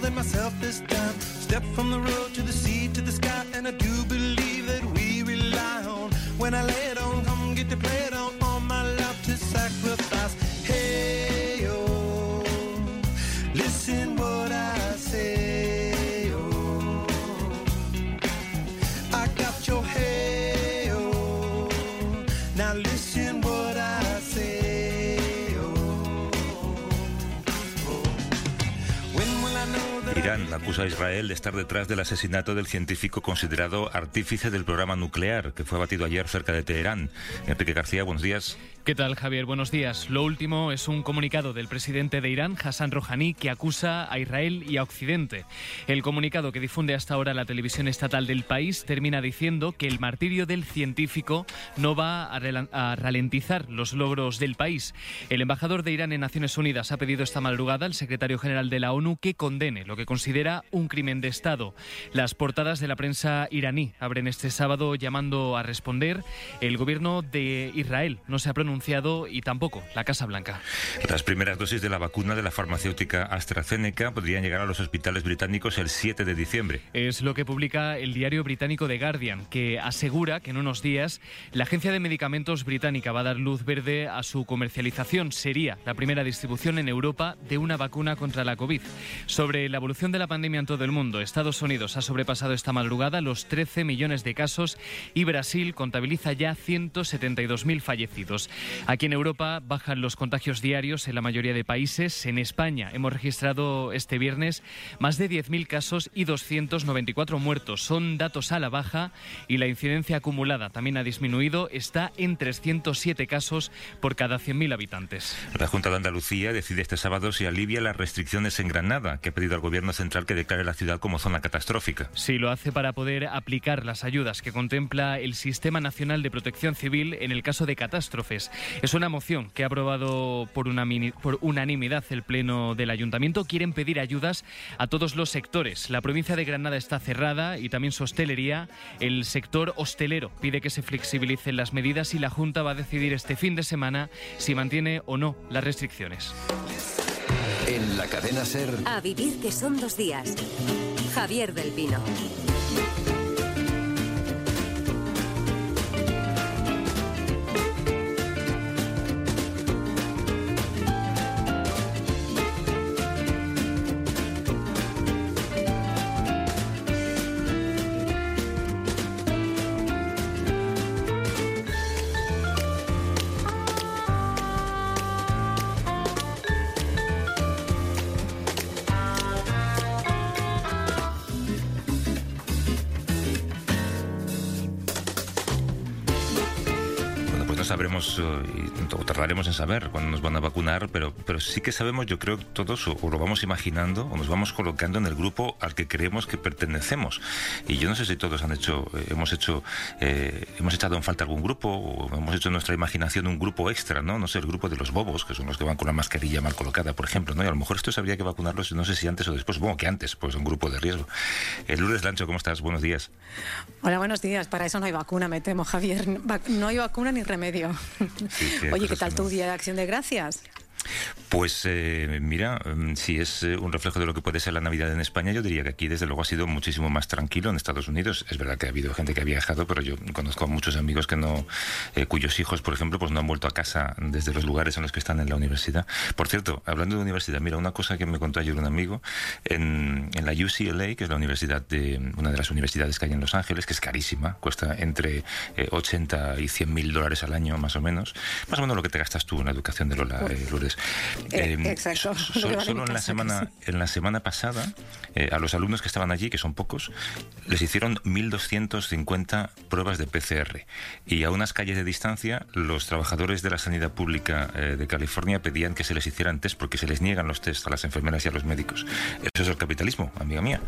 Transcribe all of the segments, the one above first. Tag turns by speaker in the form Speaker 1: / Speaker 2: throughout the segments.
Speaker 1: than myself this time. Step from the road to the sea to the sky, and I do believe that we rely on. When I lay it on, come get to play it on,
Speaker 2: Irán acusa a Israel de estar detrás del asesinato del científico considerado artífice del programa nuclear que fue abatido ayer cerca de Teherán. Enrique García, buenos días.
Speaker 3: ¿Qué tal, Javier? Buenos días. Lo último es un comunicado del presidente de Irán, Hassan Rouhani, que acusa a Israel y a Occidente. El comunicado que difunde hasta ahora la televisión estatal del país termina diciendo que el martirio del científico no va a, ralentizar los logros del país. El embajador de Irán en Naciones Unidas ha pedido esta madrugada al secretario general de la ONU que condene lo que considera un crimen de Estado. Las portadas de la prensa iraní abren este sábado llamando a responder. El gobierno de Israel no se ha pronunciado y tampoco la Casa Blanca.
Speaker 2: Las primeras dosis de la vacuna de la farmacéutica AstraZeneca podrían llegar a los hospitales británicos el 7 de diciembre.
Speaker 3: Es lo que publica el diario británico The Guardian, que asegura que en unos días la Agencia de Medicamentos británica va a dar luz verde a su comercialización. Sería la primera distribución en Europa de una vacuna contra la COVID. Sobre la evolución de la pandemia en todo el mundo, Estados Unidos ha sobrepasado esta madrugada los 13 millones de casos y Brasil contabiliza ya 172.000 fallecidos. Aquí en Europa bajan los contagios diarios en la mayoría de países. En España hemos registrado este viernes más de 10.000 casos y 294 muertos. Son datos a la baja y la incidencia acumulada también ha disminuido. Está en 307 casos por cada 100.000 habitantes.
Speaker 2: La Junta de Andalucía decide este sábado si alivia las restricciones en Granada, que ha pedido al gobierno central que declare la ciudad como zona catastrófica.
Speaker 3: Sí, lo hace para poder aplicar las ayudas que contempla el Sistema Nacional de Protección Civil en el caso de catástrofes. Es una moción que ha aprobado por, unamini- por unanimidad el Pleno del Ayuntamiento. Quieren pedir ayudas a todos los sectores. La provincia de Granada está cerrada y también su hostelería. El sector hostelero pide que se flexibilicen las medidas y la Junta va a decidir este fin de semana si mantiene o no las restricciones.
Speaker 4: En la cadena Ser.
Speaker 5: A vivir que son dos días. Javier del Pino.
Speaker 2: Sabremos, eh, o tardaremos en saber cuándo nos van a vacunar, pero, pero sí que sabemos, yo creo, todos, o, o lo vamos imaginando, o nos vamos colocando en el grupo al que creemos que pertenecemos. Y yo no sé si todos han hecho, eh, hemos hecho, eh, hemos echado en falta algún grupo, o hemos hecho en nuestra imaginación un grupo extra, ¿no? No sé, el grupo de los bobos, que son los que van con la mascarilla mal colocada, por ejemplo, ¿no? Y a lo mejor estos habría que vacunarlos, no sé si antes o después, supongo que antes, pues un grupo de riesgo. Eh, Lourdes Lancho, ¿cómo estás? Buenos días.
Speaker 6: Hola, buenos días. Para eso no hay vacuna, me temo, Javier. No hay vacuna ni remedio.
Speaker 2: Sí,
Speaker 6: Oye, ¿qué tal tu día de acción de gracias?
Speaker 2: Pues eh, mira, mm, si es eh, un reflejo de lo que puede ser la Navidad en España, yo diría que aquí desde luego ha sido muchísimo más tranquilo en Estados Unidos. Es verdad que ha habido gente que ha viajado, pero yo conozco a muchos amigos que no, eh, cuyos hijos, por ejemplo, pues no han vuelto a casa desde los lugares en los que están en la universidad. Por cierto, hablando de universidad, mira, una cosa que me contó ayer un amigo, en, en la UCLA, que es la universidad de, una de las universidades que hay en Los Ángeles, que es carísima, cuesta entre 80 y 100 mil dólares al año, más o menos, más o menos lo que te gastas tú en la educación de Lola, Lourdes.
Speaker 6: Eh, exacto.
Speaker 2: solo en la semana, en la semana pasada, eh, a los alumnos que estaban allí, que son pocos, les hicieron 1.250 pruebas de PCR. Y a unas calles de distancia, los trabajadores de la sanidad pública eh, de California pedían que se les hicieran test porque se les niegan los test a las enfermeras y a los médicos. Eso es el capitalismo, amiga mía.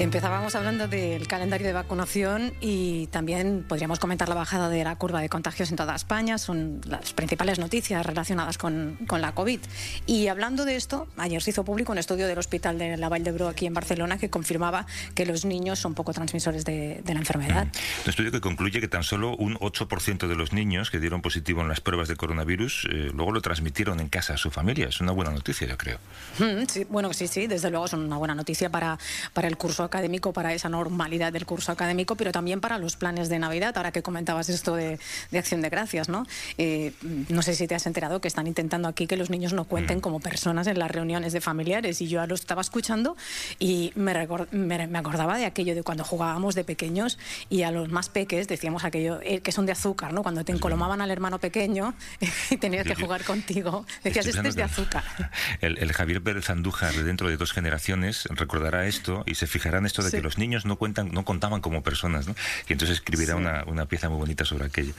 Speaker 6: Empezábamos hablando del calendario de vacunación y también podríamos comentar la bajada de la curva de contagios en toda España. Son las principales noticias relacionadas con, con la COVID. Y hablando de esto, ayer se hizo público un estudio del Hospital de la Vall d'Hebron aquí en Barcelona que confirmaba que los niños son poco transmisores de, de la enfermedad.
Speaker 2: Un estudio que concluye que tan solo un 8% de los niños que dieron positivo en las pruebas de coronavirus eh, luego lo transmitieron en casa a su familia. Es una buena noticia, yo creo.
Speaker 6: Mm, sí, bueno, sí, sí, desde luego son una buena noticia para, para el curso académico, para esa normalidad del curso académico, pero también para los planes de Navidad, ahora que comentabas esto de, de Acción de Gracias, ¿no? Eh, no sé si te has enterado que están intentando aquí que los niños no cuenten como personas en las reuniones de familiares y yo lo estaba escuchando y me, recor- me, me acordaba de aquello de cuando jugábamos de pequeños y a los más peques decíamos aquello eh, que son de azúcar, ¿no? Cuando te encolomaban al hermano pequeño y tenías que jugar contigo, decías, este es de azúcar.
Speaker 2: El, el Javier Pérez Andújar de dentro de dos generaciones recordará esto y se fijará en esto de
Speaker 6: Sí.
Speaker 2: que los niños no cuentan, no contaban como personas, ¿no? Y entonces escribirá
Speaker 6: Sí.
Speaker 2: una, una pieza muy bonita sobre aquello.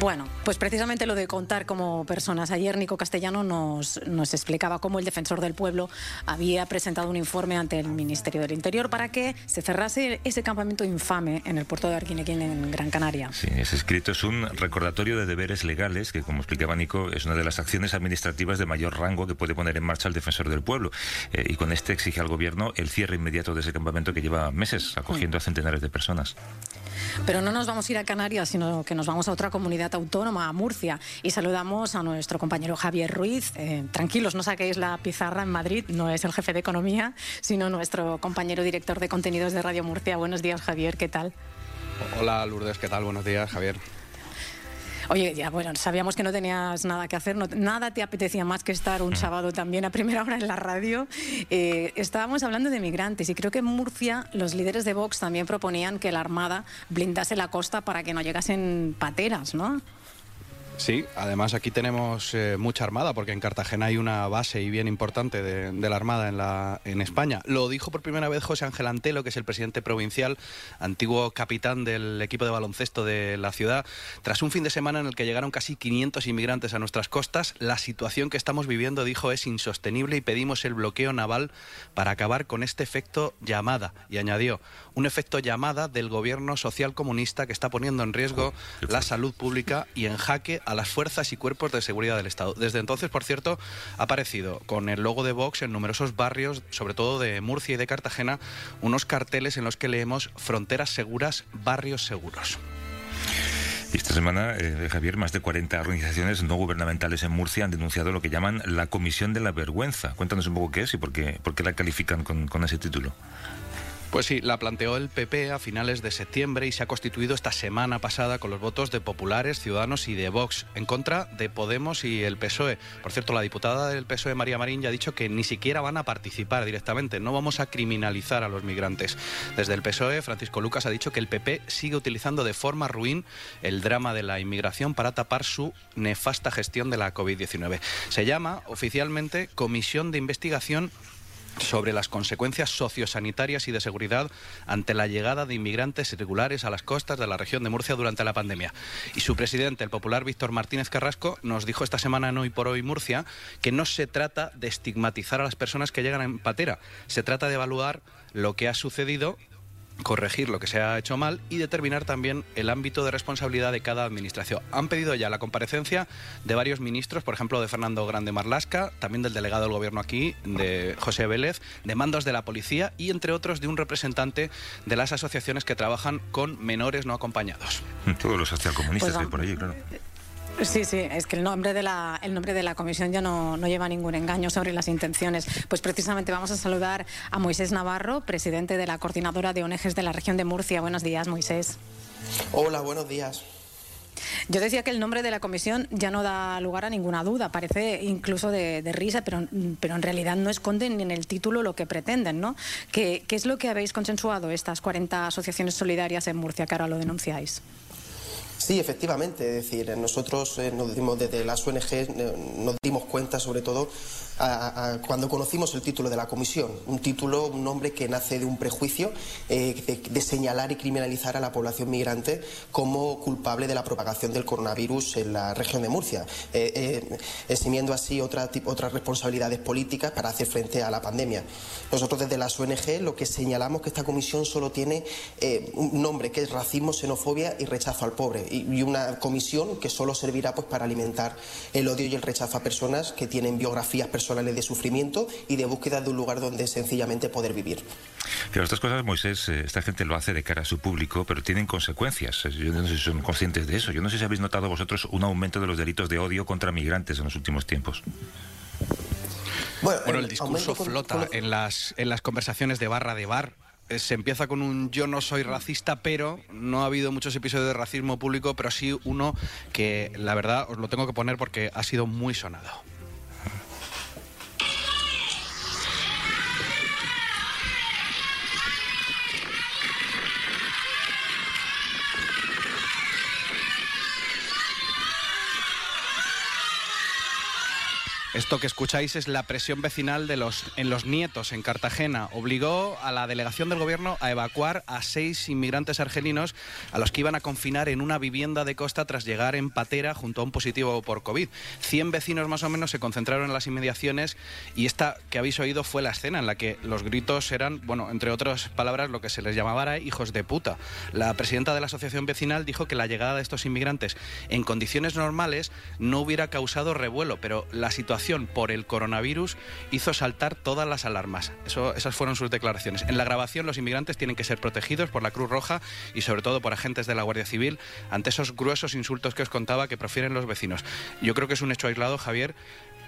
Speaker 6: Bueno, pues precisamente lo de contar como personas. Ayer Nico Castellano nos, nos explicaba cómo el defensor del pueblo había presentado un informe ante el Ministerio del Interior para que se cerrase ese campamento infame en el puerto de Arquinequín en Gran Canaria.
Speaker 2: Sí, ese escrito es un recordatorio de deberes legales que, como explicaba Nico, es una de las acciones administrativas de mayor rango que puede poner en marcha el defensor del pueblo. Eh, y con este exige al gobierno el cierre inmediato de ese campamento que lleva meses acogiendo a centenares de personas.
Speaker 6: Pero no nos vamos a ir a Canarias, sino que nos vamos a otra comunidad autónoma, a Murcia, y saludamos a nuestro compañero Javier Ruiz. Eh, tranquilos, no saquéis la pizarra en Madrid, no es el jefe de economía, sino nuestro compañero director de contenidos de Radio Murcia. Buenos días, Javier, ¿qué tal?
Speaker 7: Hola Lourdes, ¿qué tal? Buenos días, Javier.
Speaker 6: Oye, ya bueno, sabíamos que no tenías nada que hacer, no- nada te apetecía más que estar un sábado también a primera hora en la radio. Eh, estábamos hablando de migrantes y creo que en Murcia los líderes de Vox también proponían que la Armada blindase la costa para que no llegasen pateras, ¿no?
Speaker 7: Sí, además aquí tenemos eh, mucha armada, porque en Cartagena hay una base y bien importante de, de la armada en, la, en España. Lo dijo por primera vez José Ángel Antelo, que es el presidente provincial, antiguo capitán del equipo de baloncesto de la ciudad. Tras un fin de semana en el que llegaron casi 500 inmigrantes a nuestras costas, la situación que estamos viviendo, dijo, es insostenible y pedimos el bloqueo naval para acabar con este efecto llamada. Y añadió, un efecto llamada del gobierno social comunista que está poniendo en riesgo la salud pública y en jaque a las fuerzas y cuerpos de seguridad del Estado. Desde entonces, por cierto, ha aparecido con el logo de Vox en numerosos barrios, sobre todo de Murcia y de Cartagena, unos carteles en los que leemos fronteras seguras, barrios seguros.
Speaker 2: Esta semana, eh, Javier, más de 40 organizaciones no gubernamentales en Murcia han denunciado lo que llaman la Comisión de la Vergüenza. Cuéntanos un poco qué es y por qué, por qué la califican con, con ese título.
Speaker 7: Pues sí, la planteó el PP a finales de septiembre y se ha constituido esta semana pasada con los votos de populares, ciudadanos y de Vox, en contra de Podemos y el PSOE. Por cierto, la diputada del PSOE, María Marín, ya ha dicho que ni siquiera van a participar directamente, no vamos a criminalizar a los migrantes. Desde el PSOE, Francisco Lucas ha dicho que el PP sigue utilizando de forma ruin el drama de la inmigración para tapar su nefasta gestión de la COVID-19. Se llama oficialmente Comisión de Investigación sobre las consecuencias sociosanitarias y de seguridad ante la llegada de inmigrantes irregulares a las costas de la región de Murcia durante la pandemia. Y su presidente, el popular Víctor Martínez Carrasco, nos dijo esta semana en Hoy por Hoy Murcia que no se trata de estigmatizar a las personas que llegan en patera, se trata de evaluar lo que ha sucedido corregir lo que se ha hecho mal y determinar también el ámbito de responsabilidad de cada administración. Han pedido ya la comparecencia de varios ministros, por ejemplo, de Fernando Grande Marlasca, también del delegado del gobierno aquí, de José Vélez, de mandos de la policía y, entre otros, de un representante de las asociaciones que trabajan con menores no acompañados.
Speaker 2: Todos los socialcomunistas
Speaker 6: Pues
Speaker 2: que hay por allí, claro.
Speaker 6: Sí, sí, es que el nombre de la, el nombre de la comisión ya no, no lleva ningún engaño sobre las intenciones. Pues precisamente vamos a saludar a Moisés Navarro, presidente de la Coordinadora de ONGs de la región de Murcia. Buenos días, Moisés.
Speaker 8: Hola, buenos días.
Speaker 6: Yo decía que el nombre de la comisión ya no da lugar a ninguna duda, parece incluso de, de risa, pero, pero en realidad no esconden en el título lo que pretenden, ¿no? ¿Qué, ¿Qué es lo que habéis consensuado estas 40 asociaciones solidarias en Murcia que ahora lo denunciáis?
Speaker 8: Sí, efectivamente. Es decir, nosotros eh, nos dimos desde las ONG eh, nos dimos cuenta, sobre todo, a, a, cuando conocimos el título de la comisión. Un título, un nombre que nace de un prejuicio eh, de, de, señalar y criminalizar a la población migrante como culpable de la propagación del coronavirus en la región de Murcia, eh, eximiendo así otra, otras responsabilidades políticas para hacer frente a la pandemia. Nosotros desde las ONG lo que señalamos que esta comisión solo tiene eh, un nombre que es racismo, xenofobia y rechazo al pobre y, una comisión que solo servirá pues, para alimentar el odio y el rechazo a personas que tienen biografías personales de sufrimiento y de búsqueda de un lugar donde sencillamente poder vivir.
Speaker 2: Pero estas cosas, Moisés, eh, esta gente lo hace de cara a su público, pero tienen consecuencias. Yo no sé si son conscientes de eso. Yo no sé si habéis notado vosotros un aumento de los delitos de odio contra migrantes en los últimos tiempos.
Speaker 7: Bueno, bueno el discurso flota en las, en las conversaciones de barra de bar eh, se empieza con un yo no soy racista, pero no ha habido muchos episodios de racismo público, pero sí uno que la verdad os lo tengo que poner porque ha sido muy sonado. Esto que escucháis es la presión vecinal de los, en los nietos en Cartagena. Obligó a la delegación del gobierno a evacuar a seis inmigrantes argelinos a los que iban a confinar en una vivienda de costa tras llegar en patera junto a un positivo por COVID. Cien vecinos más o menos se concentraron en las inmediaciones y esta que habéis oído fue la escena en la que los gritos eran, bueno, entre otras palabras, lo que se les llamaba era hijos de puta. La presidenta de la asociación vecinal dijo que la llegada de estos inmigrantes en condiciones normales no hubiera causado revuelo, pero la situación por el coronavirus hizo saltar todas las alarmas. Eso, esas fueron sus declaraciones. En la grabación los inmigrantes tienen que ser protegidos por la Cruz Roja y sobre todo por agentes de la Guardia Civil ante esos gruesos insultos que os contaba que profieren los vecinos. Yo creo que es un hecho aislado, Javier,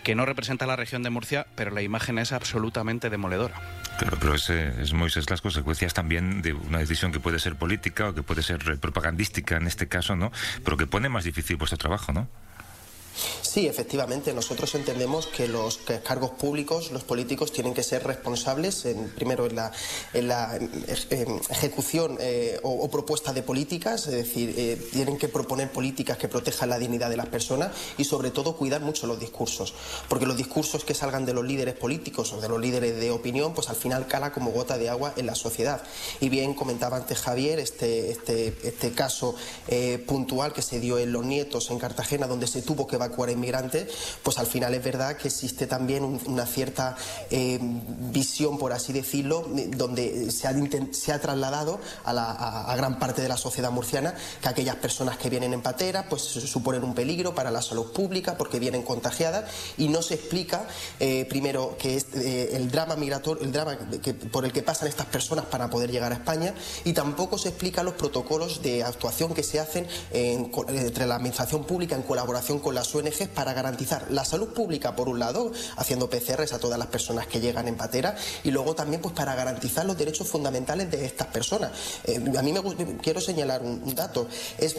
Speaker 7: que no representa la región de Murcia, pero la imagen es absolutamente demoledora.
Speaker 2: Claro, pero es, es Moisés las consecuencias también de una decisión que puede ser política o que puede ser propagandística en este caso, ¿no? Pero que pone más difícil vuestro trabajo, ¿no?
Speaker 8: Sí, efectivamente. Nosotros entendemos que los cargos públicos, los políticos, tienen que ser responsables, en, primero en la, en la ejecución eh, o, o, propuesta de políticas, es decir, eh, tienen que proponer políticas que protejan la dignidad de las personas y, sobre todo, cuidar mucho los discursos. Porque los discursos que salgan de los líderes políticos o de los líderes de opinión, pues al final cala como gota de agua en la sociedad. Y bien comentaba antes Javier este, este, este caso eh, puntual que se dio en Los Nietos, en Cartagena, donde se tuvo que evacuar inmigrantes, pues al final es verdad que existe también un, una cierta eh, visión, por así decirlo, donde se ha, trasladado a, la, a, gran parte de la sociedad murciana que aquellas personas que vienen en patera pues suponen un peligro para la salud pública porque vienen contagiadas y no se explica eh, primero que eh, el drama migratorio, el drama por el que pasan estas personas para poder llegar a España y tampoco se explica los protocolos de actuación que se hacen en, entre la administración pública en colaboración con las ONGs para garantizar la salud pública, por un lado, haciendo PCRs a todas las personas que llegan en patera, y luego también pues, para garantizar los derechos fundamentales de estas personas. Eh, a mí me quiero señalar un, dato. Es,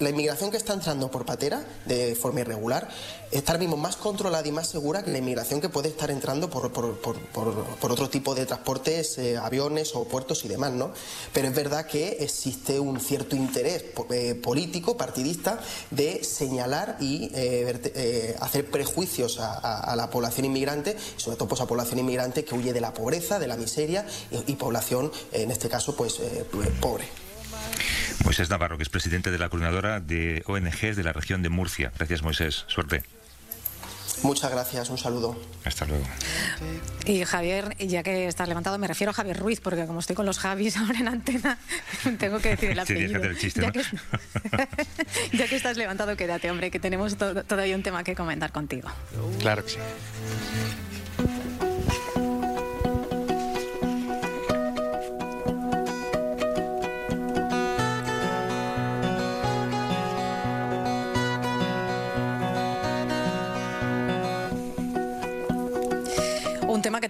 Speaker 8: la inmigración que está entrando por patera de forma irregular está ahora mismo más controlada y más segura que la inmigración que puede estar entrando por, por, por, por otro tipo de transportes, eh, aviones o puertos y demás, ¿no? Pero es verdad que existe un cierto interés eh, político, partidista, de señalar y eh, eh, hacer prejuicios a, la población inmigrante, sobre todo pues, a población inmigrante que huye de la pobreza, de la miseria y, población, en este caso, pues pobre.
Speaker 2: Moisés Navarro, que es presidente de la coordinadora de ONGs de la región de Murcia. Gracias, Moisés. Suerte.
Speaker 8: Muchas gracias, un saludo.
Speaker 2: Hasta luego.
Speaker 6: Y Javier, ya que estás levantado, me refiero a Javier Ruiz, porque como estoy con los Javis ahora en antena, tengo que decir el
Speaker 2: Sí,
Speaker 6: apellido.
Speaker 2: déjate el chiste,
Speaker 6: ya,
Speaker 2: ¿no?
Speaker 6: que, ya que estás levantado, quédate, hombre, que tenemos to- todavía un tema que comentar contigo.
Speaker 7: Claro que sí.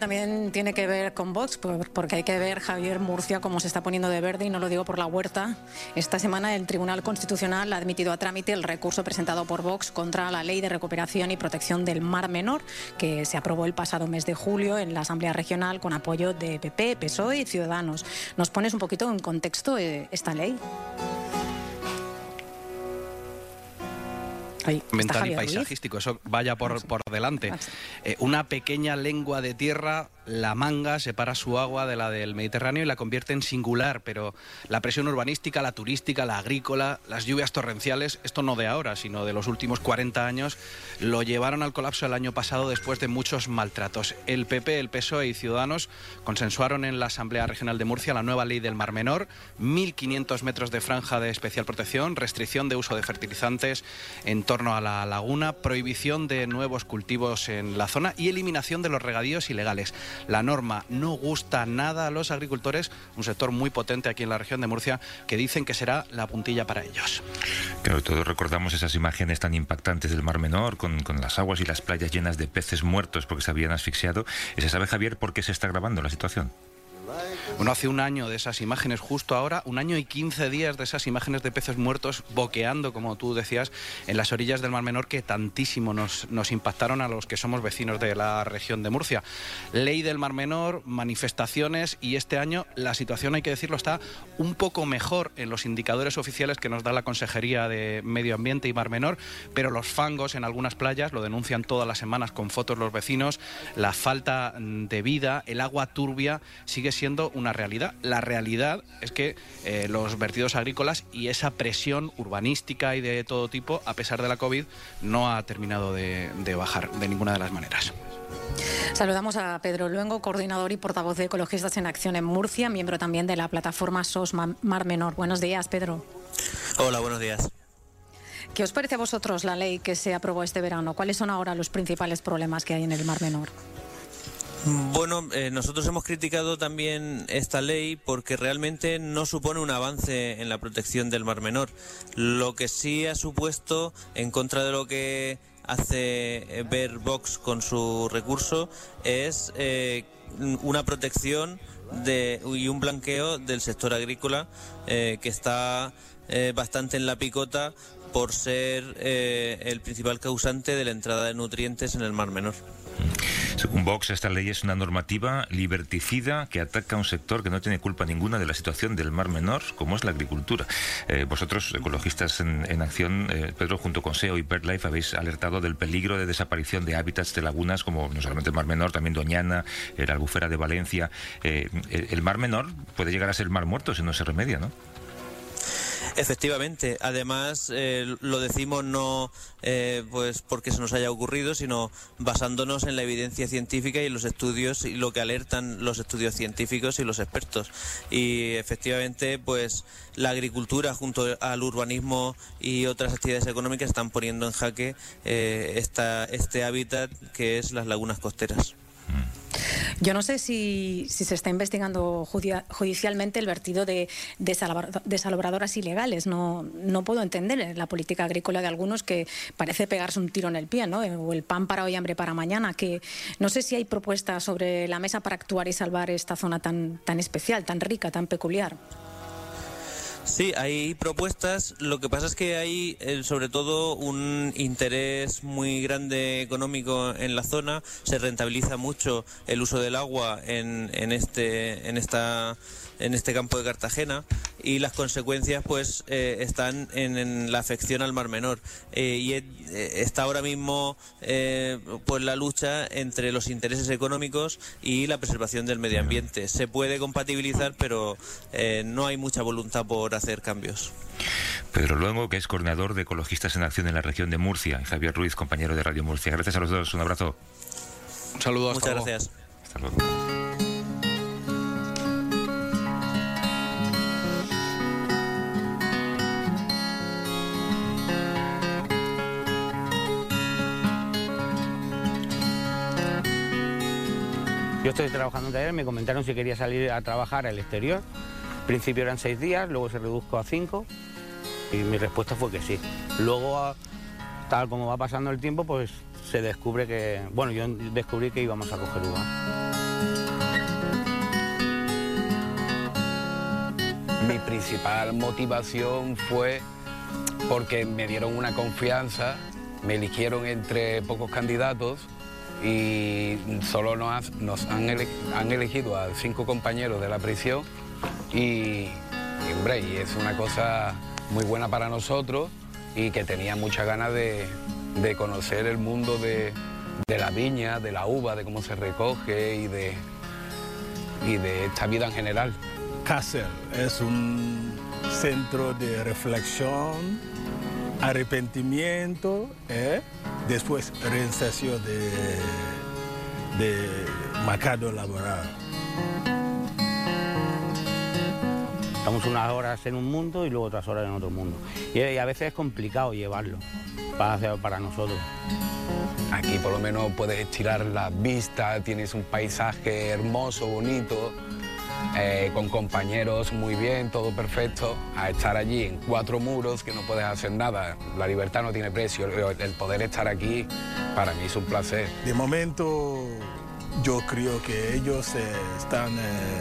Speaker 6: También tiene que ver con Vox, por- porque hay que ver Javier Murcia cómo se está poniendo de verde y no lo digo por la huerta. Esta semana el Tribunal Constitucional ha admitido a trámite el recurso presentado por Vox contra la Ley de Recuperación y Protección del Mar Menor, que se aprobó el pasado mes de julio en la Asamblea Regional con apoyo de PP, PSOE y Ciudadanos. ¿Nos pones un poquito en contexto eh, esta ley? Ahí
Speaker 7: ambiental y
Speaker 6: Ruiz.
Speaker 7: paisajístico, eso vaya por, por delante. Eh, una pequeña lengua de tierra, la manga, separa su agua de la del Mediterráneo y la convierte en singular, pero la presión urbanística, la turística, la agrícola, las lluvias torrenciales, esto no de ahora, sino de los últimos 40 años, lo llevaron al colapso el año pasado después de muchos maltratos. El PP, el PSOE y Ciudadanos consensuaron en la Asamblea Regional de Murcia la nueva ley del Mar Menor, 1.500 metros de franja de especial protección, restricción de uso de fertilizantes en torno a la laguna, prohibición de nuevos cultivos en la zona y eliminación de los regadíos ilegales. La norma no gusta nada a los agricultores, un sector muy potente aquí en la región de Murcia, que dicen que será la puntilla para ellos.
Speaker 2: Claro, todos recordamos esas imágenes tan impactantes del Mar Menor, con, con las aguas y las playas llenas de peces muertos porque se habían asfixiado. ¿Y ¿Se sabe, Javier, por qué se está grabando la situación?
Speaker 7: Bueno, hace un año de esas imágenes, justo ahora, un año y 15 días de esas imágenes de peces muertos boqueando, como tú decías, en las orillas del Mar Menor que tantísimo nos, nos impactaron a los que somos vecinos de la región de Murcia. Ley del Mar Menor, manifestaciones y este año la situación, hay que decirlo, está un poco mejor en los indicadores oficiales que nos da la Consejería de Medio Ambiente y Mar Menor, pero los fangos en algunas playas lo denuncian todas las semanas con fotos los vecinos, la falta de vida, el agua turbia sigue siendo una realidad. La realidad es que eh, los vertidos agrícolas y esa presión urbanística y de todo tipo, a pesar de la COVID, no ha terminado de, de bajar de ninguna de las maneras.
Speaker 6: Saludamos a Pedro Luengo, coordinador y portavoz de Ecologistas en Acción en Murcia, miembro también de la plataforma SOS Ma- Mar Menor. Buenos días, Pedro.
Speaker 9: Hola, buenos días.
Speaker 6: ¿Qué os parece a vosotros la ley que se aprobó este verano? ¿Cuáles son ahora los principales problemas que hay en el Mar Menor?
Speaker 9: Bueno, eh, nosotros hemos criticado también esta ley porque realmente no supone un avance en la protección del Mar Menor. Lo que sí ha supuesto, en contra de lo que hace eh, ver Vox con su recurso, es eh, una protección de, y un blanqueo del sector agrícola que está bastante en la picota por ser el principal causante de la entrada de nutrientes en el Mar Menor.
Speaker 2: Según Vox, esta ley es una normativa liberticida que ataca a un sector que no tiene culpa ninguna de la situación del Mar Menor, como es la agricultura. Eh, vosotros, ecologistas en, acción, eh, Pedro, junto con SEO y BirdLife, habéis alertado del peligro de desaparición de hábitats de lagunas como no solamente el Mar Menor, también Doñana, eh, la albufera de Valencia. El Mar Menor puede llegar a ser Mar Muerto si no se remedia, ¿no?
Speaker 9: Efectivamente, además eh, lo decimos no eh, pues porque se nos haya ocurrido, sino basándonos en la evidencia científica y en los estudios y lo que alertan los estudios científicos y los expertos. Y efectivamente, pues la agricultura junto al urbanismo y otras actividades económicas están poniendo en jaque eh, esta, este hábitat que es las lagunas costeras.
Speaker 6: Yo no sé si, se está investigando judicialmente el vertido de desalabra- desalabradoras ilegales. No, no puedo entender la política agrícola de algunos que parece pegarse un tiro en el pie, ¿no? O el pan para hoy, hambre para mañana. Que no sé si hay propuestas sobre la mesa para actuar y salvar esta zona tan, tan especial, tan rica, tan peculiar.
Speaker 9: Sí, hay propuestas. Lo que pasa es que hay, eh, sobre todo, un interés muy grande económico en la zona. Se rentabiliza mucho el uso del agua en, en este, en esta, en este campo de Cartagena y las consecuencias pues eh, están en, la afección al Mar Menor eh, y eh, está ahora mismo pues la lucha entre los intereses económicos y la preservación del medio ambiente. Se puede compatibilizar, pero no hay mucha voluntad por hacer cambios.
Speaker 2: Pedro Luengo, que es coordinador de Ecologistas en Acción en la región de Murcia, y Javier Ruiz, compañero de Radio Murcia. Gracias a los dos, un abrazo.
Speaker 7: Un saludo,
Speaker 9: Muchas gracias.
Speaker 2: Hasta luego.
Speaker 10: Yo estoy trabajando en taller, me comentaron si quería salir a trabajar al exterior. Al principio eran seis días, luego se redujo a cinco y mi respuesta fue que sí. Luego, tal como va pasando el tiempo, pues se descubre que, bueno, yo descubrí que íbamos a coger uva.
Speaker 11: Mi principal motivación fue porque me dieron una confianza, me eligieron entre pocos candidatos y solo nos, han, elegido a cinco compañeros de la prisión y, hombre, y es una cosa muy buena para nosotros y que tenía muchas ganas de, conocer el mundo de, la viña, de la uva, de cómo se recoge y de, y de esta vida en general.
Speaker 12: Kassel es un centro de reflexión arrepentimiento, ¿eh? después reinserción de, de mercado laboral.
Speaker 10: Estamos unas horas en un mundo y luego otras horas en otro mundo. Y, a veces es complicado llevarlo para, para nosotros.
Speaker 11: Aquí por lo menos puedes estirar la vista, tienes un paisaje hermoso, bonito eh, con compañeros muy bien, todo perfecto, a estar allí en cuatro muros que no puedes hacer nada. La libertad no tiene precio. El poder estar aquí para mí es un placer.
Speaker 12: De momento yo creo que ellos eh, están eh,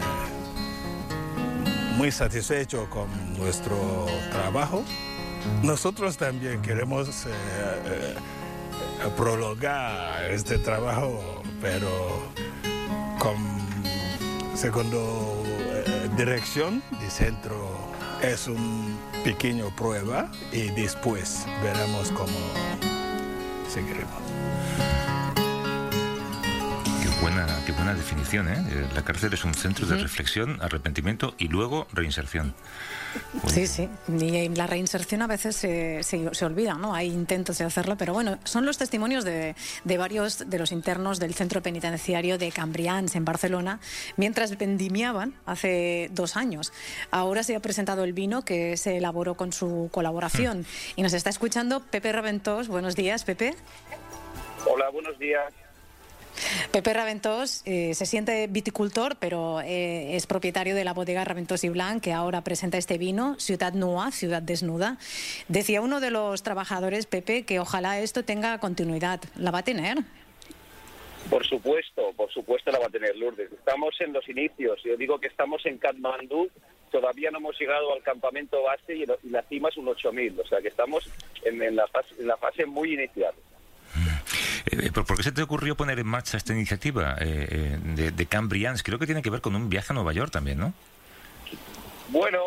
Speaker 12: muy satisfechos con nuestro trabajo. Nosotros también queremos prolongar este trabajo, pero con Segundo eh, dirección de centro es un pequeño prueba y después veremos cómo seguiremos.
Speaker 2: Qué buena, qué buena definición, ¿eh? La cárcel es un centro de reflexión, arrepentimiento y luego reinserción.
Speaker 6: Sí, sí. Y la reinserción a veces se, se, olvida, ¿no? Hay intentos de hacerlo, pero bueno, son los testimonios de, de, varios de los internos del centro penitenciario de Cambrians en Barcelona mientras vendimiaban hace dos años. Ahora se ha presentado el vino que se elaboró con su colaboración. Y nos está escuchando Pepe Raventós. Buenos días, Pepe.
Speaker 13: Hola, buenos días.
Speaker 6: Pepe Raventós eh, se siente viticultor, pero eh, es propietario de la bodega Raventós y Blanc, que ahora presenta este vino, Ciudad Nua, Ciudad Desnuda. Decía uno de los trabajadores, Pepe, que ojalá esto tenga continuidad. ¿La va a tener?
Speaker 13: Por supuesto, por supuesto la va a tener Lourdes. Estamos en los inicios. Yo digo que estamos en Katmandú, todavía no hemos llegado al campamento base y, la cima es un 8000. O sea que estamos en, la en la fase muy inicial.
Speaker 2: Eh, ¿Por qué se te ocurrió poner en marcha esta iniciativa eh, eh, de, de Cambrians? Creo que tiene que ver con un viaje a Nueva York también, ¿no?
Speaker 13: Bueno,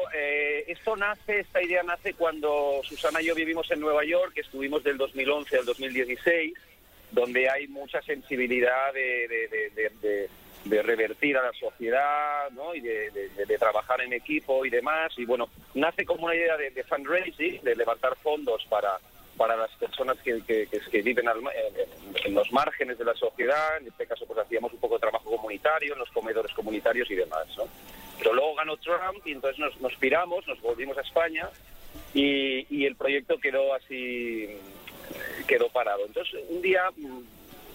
Speaker 13: esto nace, esta idea nace cuando Susana y yo vivimos en Nueva York, estuvimos del 2011 al 2016, donde hay mucha sensibilidad de, revertir a la sociedad ¿no? y de, trabajar en equipo y demás. Y bueno, nace como una idea de, fundraising, de levantar fondos para para las personas que, que, viven en, los márgenes de la sociedad. En este caso, pues hacíamos un poco de trabajo comunitario en los comedores comunitarios y demás. ¿no? Pero luego ganó Trump y entonces nos, nos piramos, nos volvimos a España y, y, el proyecto quedó así, quedó parado. Entonces, un día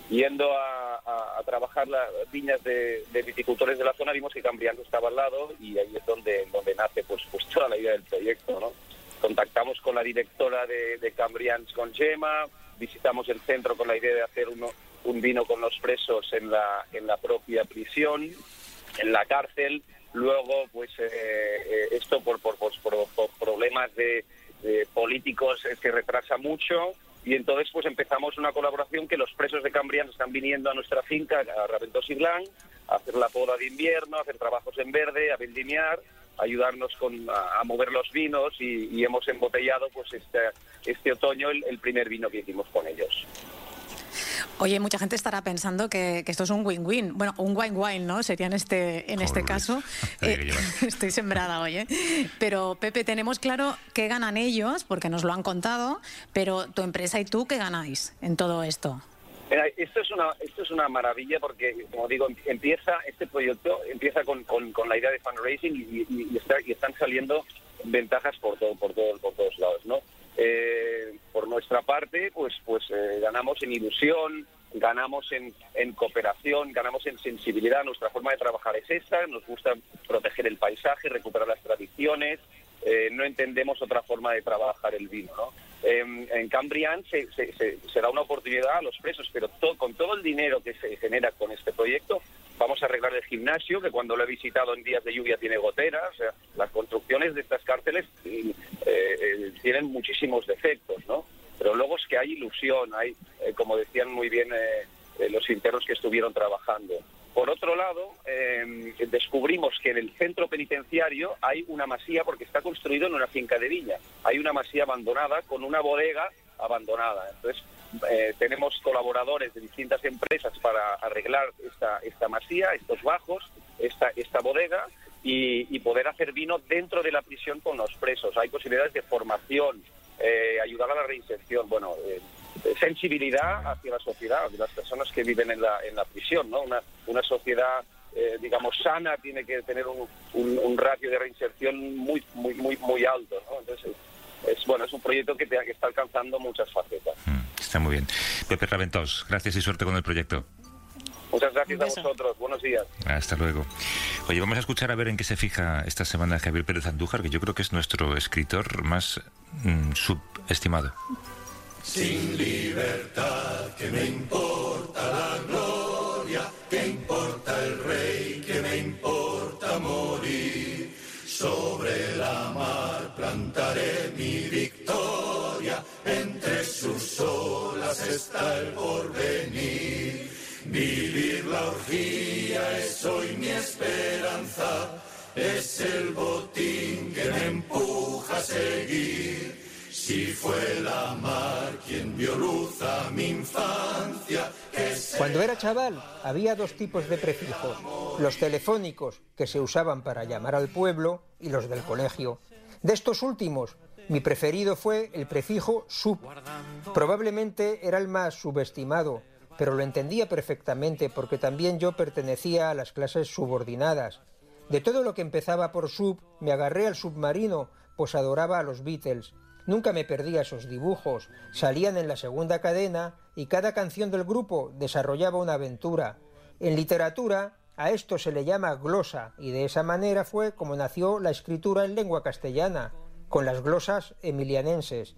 Speaker 13: yendo a, a, trabajar las viñas de, viticultores de la zona, vimos que Cambriano estaba al lado y ahí es donde, donde nace pues, pues toda la idea del proyecto, ¿no? Contactamos con la directora de, de Cambrians con Gema, visitamos el centro con la idea de hacer uno, un vino con los presos en la, en la propia prisión, en la cárcel. Luego, pues eh, eh, esto por, por, por, problemas de, políticos es que retrasa mucho y entonces pues empezamos una colaboración que los presos de Cambrián están viniendo a nuestra finca, a Raventós y Blanc, a hacer la poda de invierno, a hacer trabajos en verde, a vendimiar, a ayudarnos con, a, mover los vinos y, hemos embotellado pues este, este otoño el primer vino que hicimos con ellos.
Speaker 6: Oye, mucha gente estará pensando que, que esto es un win-win. Bueno, un wine-wine, ¿no? Sería en este, en este caso. Eh, estoy sembrada hoy, ¿eh? Pero, Pepe, tenemos claro qué ganan ellos, porque nos lo han contado, pero tu empresa y tú, ¿qué ganáis en todo esto?
Speaker 13: Mira, esto es una esto es una maravilla porque como digo empieza este proyecto empieza con, con, con la idea de fundraising y, y, y, está- y están saliendo ventajas por todo por todo por todos lados no Eh, por nuestra parte pues pues eh, ganamos en ilusión ganamos en, en cooperación ganamos en sensibilidad. Nuestra forma de trabajar es esta nos gusta proteger el paisaje recuperar las tradiciones eh, no entendemos otra forma de trabajar el vino no en, en Cambrián se, se- se- da una oportunidad a los presos, pero con todo el dinero que se genera con este proyecto, vamos a arreglar el gimnasio, que cuando lo he visitado en días de lluvia tiene goteras. O sea, las construcciones de estas cárceles mm, eh, eh, tienen muchísimos defectos, ¿no? Pero luego es que hay ilusión, hay, eh, como decían muy bien eh, eh, los internos que estuvieron trabajando. Por otro lado, eh, descubrimos que en el centro penitenciario hay una masía, porque está construido en una finca de viña, hay una masía abandonada con una bodega abandonada. Entonces, eh, tenemos colaboradores de distintas empresas para arreglar esta, esta masía, estos bajos, esta, esta bodega y, y poder hacer vino dentro de la prisión con los presos. Hay posibilidades de formación, eh, ayudar a la reinserción, bueno, eh, sensibilidad hacia la sociedad, de las personas que viven en la, en la prisión, ¿no? Una, una sociedad, eh, digamos, sana tiene que tener un, un- un ratio de reinserción muy, muy, muy, muy alto, ¿no? Entonces, es, bueno, es un proyecto que, te- que está alcanzando muchas facetas.
Speaker 2: Está muy bien. Pepe Raventós, gracias y suerte con el proyecto.
Speaker 13: Muchas gracias a vosotros. Buenos días.
Speaker 2: Hasta luego. Oye, vamos a escuchar a ver en qué se fija esta semana Javier Pérez Andújar, que yo creo que es nuestro escritor más mm, subestimado.
Speaker 14: Sin libertad, ¿qué me importa la gloria? ¿Qué importa el rey? Está el porvenir. Vivir la orgía es hoy mi esperanza, es el botín que me empuja a seguir. Si fue la mar quien dio luz a mi infancia,
Speaker 15: Cuando era chaval había dos tipos de prefijos, los telefónicos que se usaban para llamar al pueblo y los del colegio. De estos últimos, mi preferido fue el prefijo sub. Probablemente era el más subestimado, pero lo entendía perfectamente porque también yo pertenecía a las clases subordinadas. De todo lo que empezaba por sub, me agarré al submarino, pues adoraba a los Beatles. Nunca me perdía esos dibujos, salían en la segunda cadena y cada canción del grupo desarrollaba una aventura. En literatura, a esto se le llama glosa y de esa manera fue como nació la escritura en lengua castellana, con las glosas emilianenses.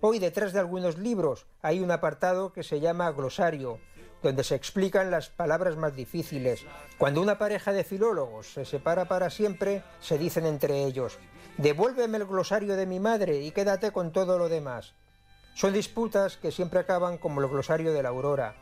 Speaker 15: Hoy detrás de algunos libros hay un apartado que se llama glosario, donde se explican las palabras más difíciles. Cuando una pareja de filólogos se separa para siempre, se dicen entre ellos, devuélveme el glosario de mi madre y quédate con todo lo demás. Son disputas que siempre acaban como el glosario de la aurora.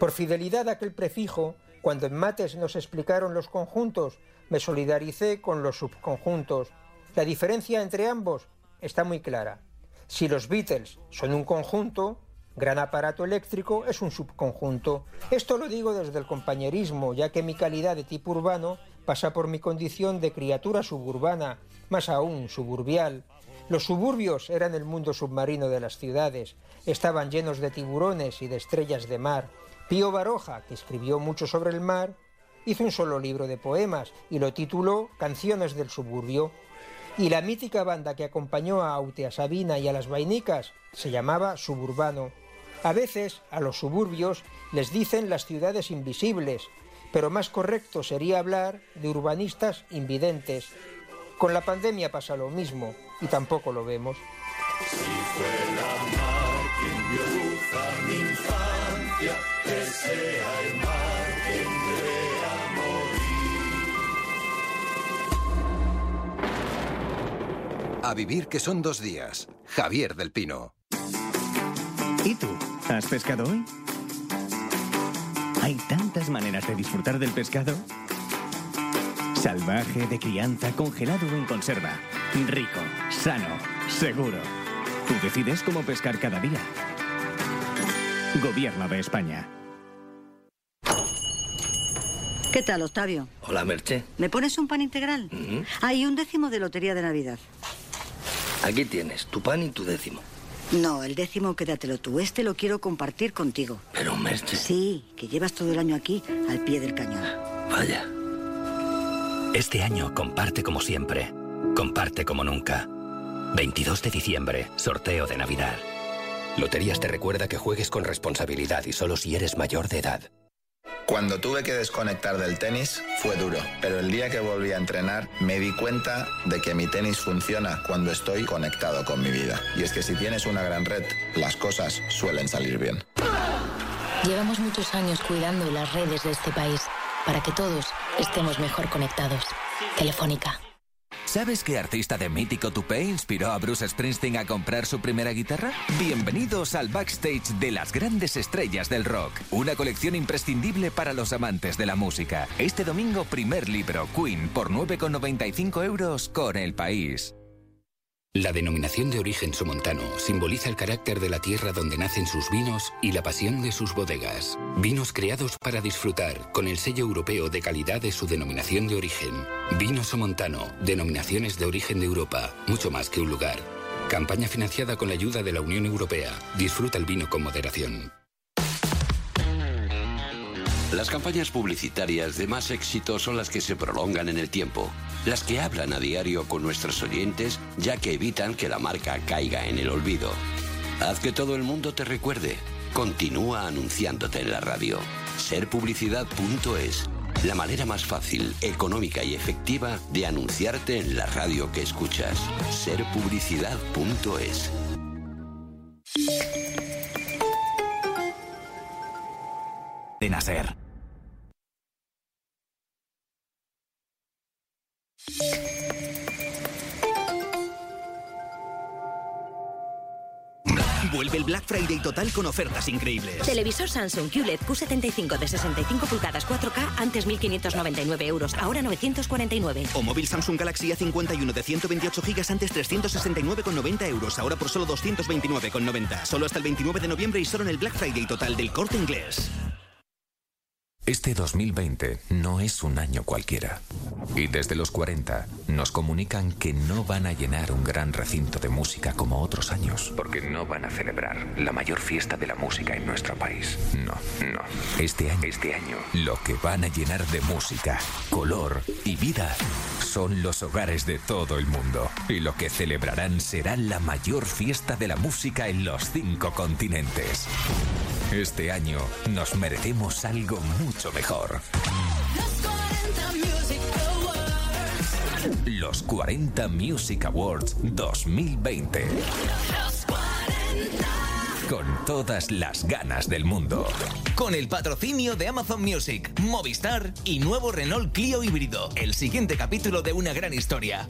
Speaker 15: Por fidelidad a aquel prefijo, cuando en mates nos explicaron los conjuntos, me solidaricé con los subconjuntos. La diferencia entre ambos está muy clara. Si los Beatles son un conjunto, gran aparato eléctrico es un subconjunto. Esto lo digo desde el compañerismo, ya que mi calidad de tipo urbano pasa por mi condición de criatura suburbana, más aún suburbial. Los suburbios eran el mundo submarino de las ciudades, estaban llenos de tiburones y de estrellas de mar. Pío Baroja, que escribió mucho sobre el mar, hizo un solo libro de poemas y lo tituló Canciones del suburbio. Y la mítica banda que acompañó a Autea Sabina y a las Vainicas se llamaba Suburbano. A veces a los suburbios les dicen las ciudades invisibles, pero más correcto sería hablar de urbanistas invidentes. Con la pandemia pasa lo mismo y tampoco lo vemos.
Speaker 14: Si fue la mar quien a
Speaker 4: A vivir que son dos días. Javier del Pino.
Speaker 16: ¿Y tú? ¿Has pescado hoy? Hay tantas maneras de disfrutar del pescado. Salvaje, de crianza, congelado o en conserva. Rico, sano, seguro. Tú decides cómo pescar cada día. Gobierno de España.
Speaker 17: ¿Qué tal, Octavio?
Speaker 18: Hola, Merche.
Speaker 17: ¿Me pones un pan integral? Hay un décimo de lotería de Navidad.
Speaker 18: Aquí tienes tu pan y tu décimo.
Speaker 17: No, el décimo quédatelo tú. Este lo quiero compartir contigo.
Speaker 18: Pero, Merche.
Speaker 17: Sí, que llevas todo el año aquí al pie del cañón.
Speaker 18: Vaya.
Speaker 19: Este año comparte como siempre. Comparte como nunca. 22 de diciembre, sorteo de Navidad.
Speaker 4: Loterías te recuerda que juegues con responsabilidad y solo si eres mayor de edad.
Speaker 20: Cuando tuve que desconectar del tenis fue duro, pero el día que volví a entrenar me di cuenta de que mi tenis funciona cuando estoy conectado con mi vida. Y es que si tienes una gran red, las cosas suelen salir bien.
Speaker 21: Llevamos muchos años cuidando las redes de este país para que todos estemos mejor conectados. Telefónica.
Speaker 22: ¿Sabes qué artista de mítico tupé inspiró a Bruce Springsteen a comprar su primera guitarra? Bienvenidos al backstage de las grandes estrellas del rock, una colección imprescindible para los amantes de la música. Este domingo, primer libro, Queen, por 9,95 euros con el país.
Speaker 23: La denominación de origen somontano simboliza el carácter de la tierra donde nacen sus vinos y la pasión de sus bodegas. Vinos creados para disfrutar con el sello europeo de calidad de su denominación de origen. Vino somontano, denominaciones de origen de Europa, mucho más que un lugar. Campaña financiada con la ayuda de la Unión Europea. Disfruta el vino con moderación.
Speaker 24: Las campañas publicitarias de más éxito son las que se prolongan en el tiempo, las que hablan a diario con nuestros oyentes, ya que evitan que la marca caiga en el olvido. Haz que todo el mundo te recuerde. Continúa anunciándote en la radio. Serpublicidad.es, la manera más fácil, económica y efectiva de anunciarte en la radio que escuchas. Serpublicidad.es.
Speaker 22: De nacer.
Speaker 25: Vuelve el Black Friday total con ofertas increíbles.
Speaker 21: Televisor Samsung QLED Q75 de 65 pulgadas 4K, antes 1.599 euros, ahora 949.
Speaker 25: O móvil Samsung Galaxy A51 de 128 GB, antes 369,90 euros, ahora por solo 229,90. Solo hasta el 29 de noviembre y solo en el Black Friday total del corte inglés.
Speaker 22: Este 2020 no es un año cualquiera. Y desde los 40 nos comunican que no van a llenar un gran recinto de música como otros años. Porque no van a celebrar la mayor fiesta de la música en nuestro país. No, no. Este año, este año, lo que van a llenar de música, color y vida son los hogares de todo el mundo. Y lo que celebrarán será la mayor fiesta de la música en los cinco continentes. Este año nos merecemos algo mucho mejor. Los 40 Music Awards 2020. Con todas las ganas del mundo.
Speaker 25: Con el patrocinio de Amazon Music, Movistar y nuevo Renault Clio híbrido. El siguiente capítulo de una gran historia.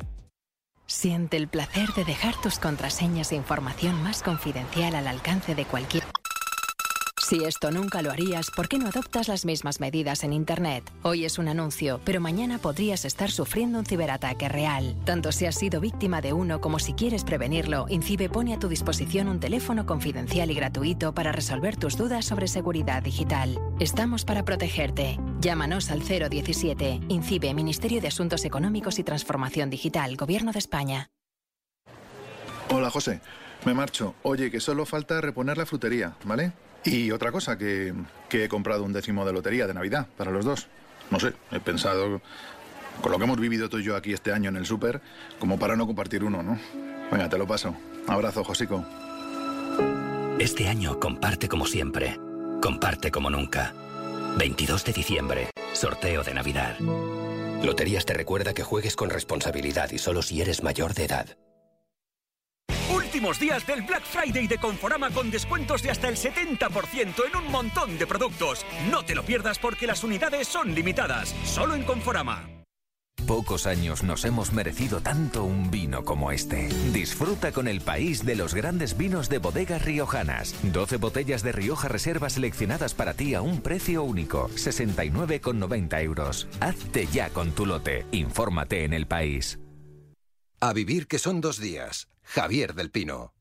Speaker 26: Siente el placer de dejar tus contraseñas e información más confidencial al alcance de cualquier... Si esto nunca lo harías, ¿por qué no adoptas las mismas medidas en Internet? Hoy es un anuncio, pero mañana podrías estar sufriendo un ciberataque real. Tanto si has sido víctima de uno como si quieres prevenirlo, Incibe pone a tu disposición un teléfono confidencial y gratuito para resolver tus dudas sobre seguridad digital. Estamos para protegerte. Llámanos al 017. Incibe, Ministerio de Asuntos Económicos y Transformación Digital, Gobierno de España.
Speaker 27: Hola, José. Me marcho. Oye, que solo falta reponer la frutería, ¿vale? Y otra cosa, que, he comprado un décimo de lotería de Navidad para los dos. No sé, he pensado, con lo que hemos vivido tú y yo aquí este año en el súper, como para no compartir uno, ¿no? Venga, te lo paso. Abrazo, Josico.
Speaker 19: Este año comparte como siempre. Comparte como nunca. 22 de diciembre, sorteo de Navidad.
Speaker 4: Loterías te recuerda que juegues con responsabilidad y solo si eres mayor de edad.
Speaker 28: Últimos días del Black Friday de Conforama con descuentos de hasta el 70% en un montón de productos. No te lo pierdas porque las unidades son limitadas. Solo en Conforama.
Speaker 22: pocos años nos hemos merecido tanto un vino como este. Disfruta con el país de los grandes vinos de bodegas riojanas. 12 botellas de Rioja Reserva seleccionadas para ti a un precio único, 69,90 euros. Hazte ya con tu lote. Infórmate en el país.
Speaker 29: A vivir que son dos días. Javier del Pino.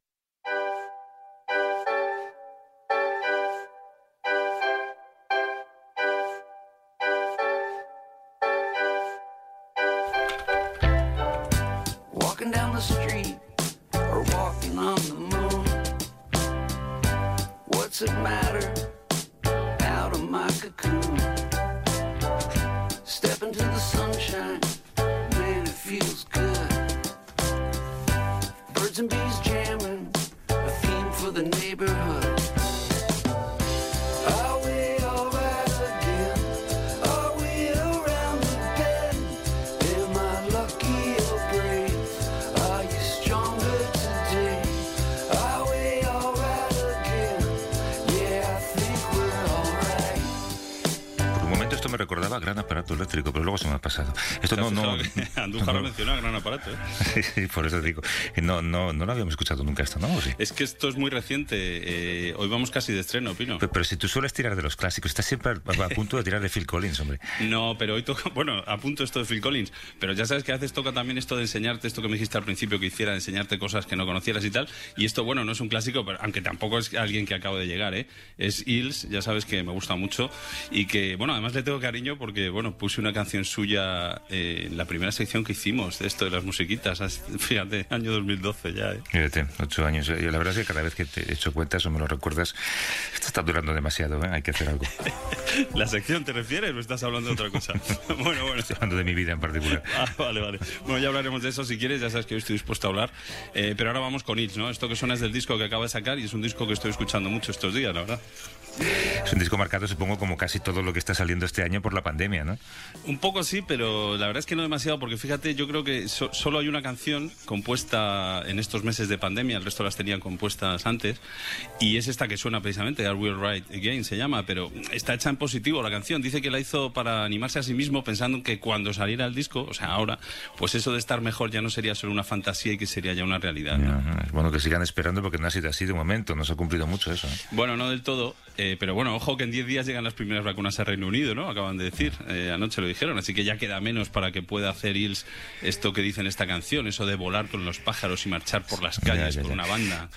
Speaker 2: Esto a aparato eléctrico, pero luego se me ha pasado. Esto no, no.
Speaker 30: Andújar
Speaker 2: no.
Speaker 30: mencionó a gran aparato. ¿eh?
Speaker 2: Sí, sí, por eso digo. que No, no, no lo habíamos escuchado nunca esto, ¿no? ¿O sí?
Speaker 30: Es que esto es muy reciente. eh, hoy vamos casi de estreno, Pino.
Speaker 2: Pero, pero si tú sueles tirar de los clásicos, estás siempre a, a punto de tirar de Phil Collins, hombre.
Speaker 30: No, pero hoy toca, bueno, apunto esto de Phil Collins, pero ya sabes que a veces toca también esto de enseñarte, esto que me dijiste al principio que hiciera, de enseñarte cosas que no conocieras y tal, y esto, bueno, no es un clásico, pero aunque tampoco es alguien que acabo de llegar, ¿eh? Es Hills, ya sabes que me gusta mucho, y que, bueno, además le tengo cariño porque, bueno, puse una canción suya eh, en la primera sección que hicimos de esto de las musiquitas, as- fíjate, año 2012 ya, ¿eh?
Speaker 2: Fíjate, ocho años. Yo, la verdad es que cada vez que te he hecho cuentas o me lo recuerdas, esto está durando demasiado, ¿eh? Hay que hacer algo.
Speaker 30: ¿La sección te refieres o estás hablando de otra cosa? bueno, bueno.
Speaker 2: Estoy hablando de mi vida en particular.
Speaker 30: Ah, vale, vale. Bueno, ya hablaremos de eso si quieres, ya sabes que hoy estoy dispuesto a hablar. Eh, pero ahora vamos con Itch, ¿no? Esto que suena es del disco que acaba de sacar y es un disco que estoy escuchando mucho estos días, la verdad.
Speaker 2: Es un disco marcado, supongo, como casi todo lo que está saliendo este año por la pandemia, ¿no?
Speaker 30: Un poco sí, pero la verdad es que no demasiado, porque fíjate, yo creo que so- solo hay una canción compuesta en estos meses de pandemia, el resto las tenían compuestas antes, y es esta que suena precisamente, Are We Right Again se llama, pero está hecha en positivo la canción. Dice que la hizo para animarse a sí mismo, pensando que cuando saliera el disco, o sea, ahora, pues eso de estar mejor ya no sería solo una fantasía y que sería ya una realidad. ¿no?
Speaker 2: Bueno que sigan esperando porque no ha sido así de momento, no se ha cumplido mucho eso.
Speaker 30: Bueno, no del todo, eh, pero bueno, ojo que en 10 días llegan las primeras vacunas a Reino Unido, ¿no? Acaban de decir, eh, anoche lo dijeron, así que ya queda menos para que pueda hacer Hills esto que dice en esta canción, eso de volar con los pájaros y marchar por las calles
Speaker 2: ya,
Speaker 30: una banda.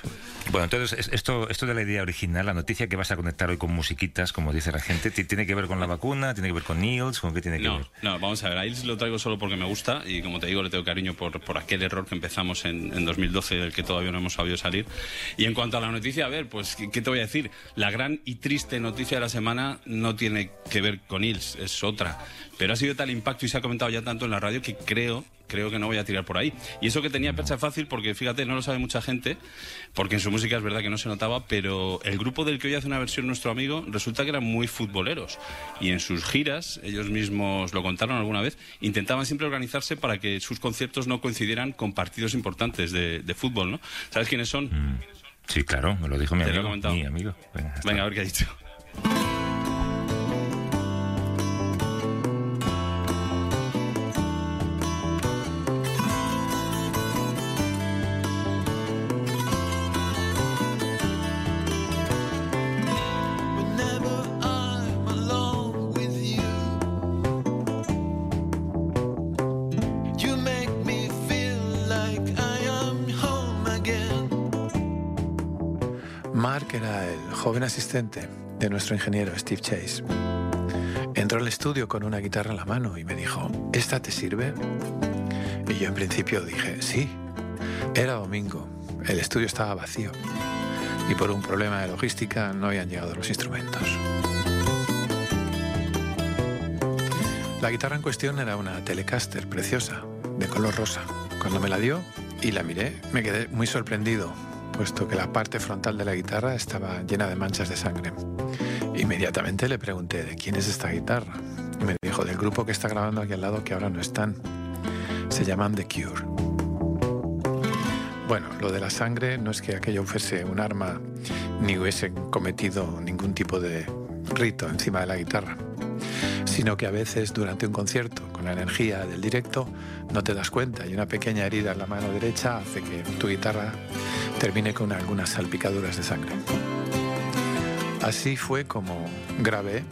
Speaker 2: Bueno, entonces, es- esto, esto de la idea original, la noticia que vas a conectar hoy con musiquitas, como dice la gente, ti- ¿tiene que ver con la vacuna? ¿Tiene que ver con Niels? ¿Con qué tiene que
Speaker 30: No,
Speaker 2: ver?
Speaker 30: no, vamos a ver, a Hills lo traigo solo porque me gusta y como te digo, le tengo cariño por, por aquel error que empezamos en, en 2012 del que todavía no hemos sabido salir. Y en cuanto a la noticia, a ver, pues, ¿qué, qué te voy a decir? La gran y triste noticia de la semana no tiene que ver con Hills, es otra. Pero ha sido tal impacto y se ha comentado ya tanto en la radio que creo creo que no voy a tirar por ahí. Y eso que tenía percha fácil, porque fíjate, no lo sabe mucha gente, porque en su música es verdad que no se notaba, pero el grupo del que hoy hace una versión nuestro amigo resulta que eran muy futboleros. Y en sus giras, ellos mismos lo contaron alguna vez, intentaban siempre organizarse para que sus conciertos no coincidieran con partidos importantes de, de fútbol, ¿no? ¿Sabes quiénes son?
Speaker 2: Sí, claro, me lo dijo mi
Speaker 30: Te lo he
Speaker 2: amigo. Mi amigo. Venga,
Speaker 30: Venga, a ver qué ha dicho.
Speaker 31: Asistente de nuestro ingeniero Steve Chase. Entró al estudio con una guitarra en la mano y me dijo, ¿esta te sirve? Y yo en principio dije, sí. Era domingo, el estudio estaba vacío y por un problema de logística no habían llegado los instrumentos. La guitarra en cuestión era una Telecaster preciosa, de color rosa. Cuando me la dio y la miré, me quedé muy sorprendido, puesto que la parte frontal de la guitarra estaba llena de manchas de sangre. Inmediatamente le pregunté, ¿de quién es esta guitarra? Me dijo, del grupo que está grabando aquí al lado que ahora no están. Se llaman The Cure. Bueno, lo de la sangre no es que aquello fuese un arma ni hubiesen cometido ningún tipo de rito encima de la guitarra. sino que a veces durante un concierto, con la energía del directo, no te das cuenta y una pequeña herida en la mano derecha hace que tu guitarra termine con algunas salpicaduras de sangre. Así fue como grabé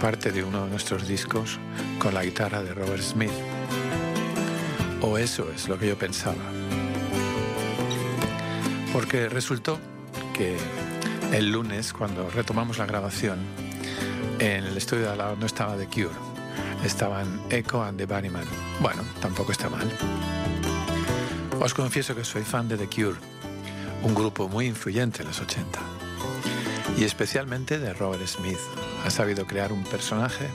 Speaker 31: parte de uno de nuestros discos con la guitarra de Robert Smith. O eso es lo que yo pensaba. Porque resultó que el lunes, cuando retomamos la grabación, en el estudio de al lado no estaba The Cure, estaban Echo and the Bunnyman. Bueno, tampoco está mal. Os confieso que soy fan de The Cure, un grupo muy influyente en los 80, y especialmente de Robert Smith. Ha sabido crear un personaje,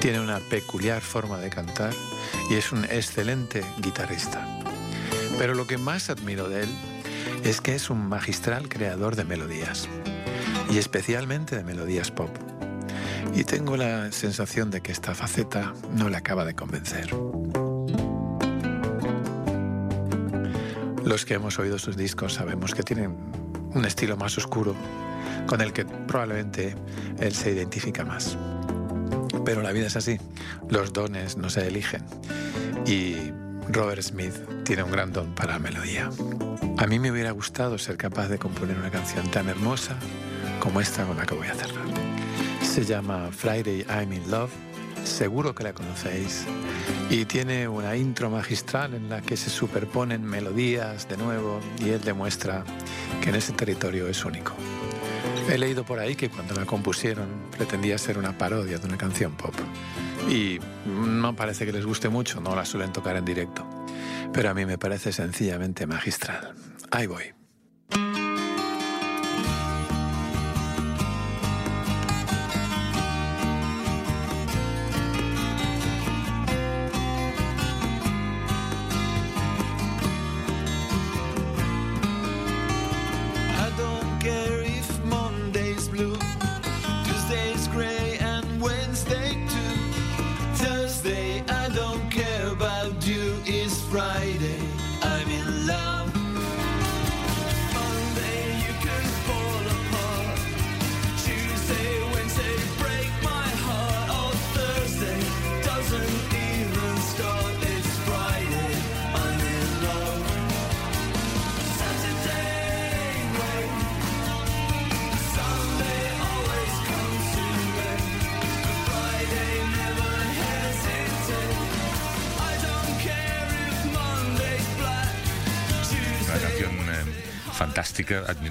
Speaker 31: tiene una peculiar forma de cantar y es un excelente guitarrista. Pero lo que más admiro de él es que es un magistral creador de melodías, y especialmente de melodías pop. Y tengo la sensación de que esta faceta no le acaba de convencer. Los que hemos oído sus discos sabemos que tienen un estilo más oscuro con el que probablemente él se identifica más. Pero la vida es así, los dones no se eligen y Robert Smith tiene un gran don para la melodía. A mí me hubiera gustado ser capaz de componer una canción tan hermosa como esta con la que voy a cerrar. Se llama Friday I'm in Love, seguro que la conocéis, y tiene una intro magistral en la que se superponen melodías de nuevo y él demuestra que en ese territorio es único. He leído por ahí que cuando la compusieron pretendía ser una parodia de una canción pop. Y no parece que les guste mucho, no la suelen tocar en directo. Pero a mí me parece sencillamente magistral. Ahí voy.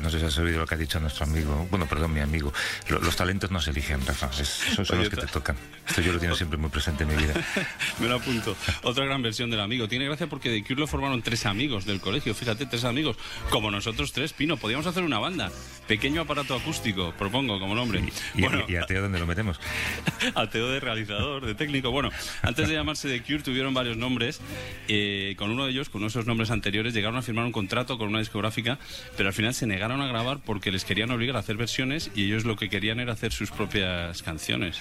Speaker 2: No sé si has oído lo que ha dicho nuestro amigo, bueno, perdón, mi amigo. Los, talentos no se eligen, Rafa, son, los que te tocan. Esto yo lo tengo siempre muy presente en mi vida.
Speaker 30: Me lo apunto. Otra gran versión del amigo. Tiene gracia porque de Cure lo formaron tres amigos del colegio, fíjate, tres amigos, como nosotros tres, Pino. Podríamos hacer una banda. Pequeño aparato acústico, propongo como nombre.
Speaker 2: ¿Y, bueno, ¿y Ateo dónde lo metemos?
Speaker 30: Ateo de realizador, de técnico. Bueno, antes de llamarse The Cure tuvieron varios nombres. Eh, con uno de ellos, con uno de esos nombres anteriores, llegaron a firmar un contrato con una discográfica, pero al final se negaron a grabar porque les querían obligar a hacer versiones y ellos lo que querían era hacer sus propias canciones.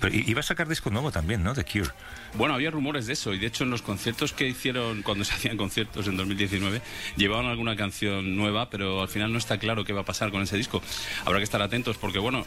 Speaker 2: Pero iba a sacar disco nuevo también, ¿no? The Cure.
Speaker 30: Bueno, había rumores de eso y de hecho en los conciertos que hicieron cuando se hacían conciertos en 2019 llevaban alguna canción nueva, pero al final no está claro qué va a pasar con ese disco. Habrá que estar atentos porque bueno,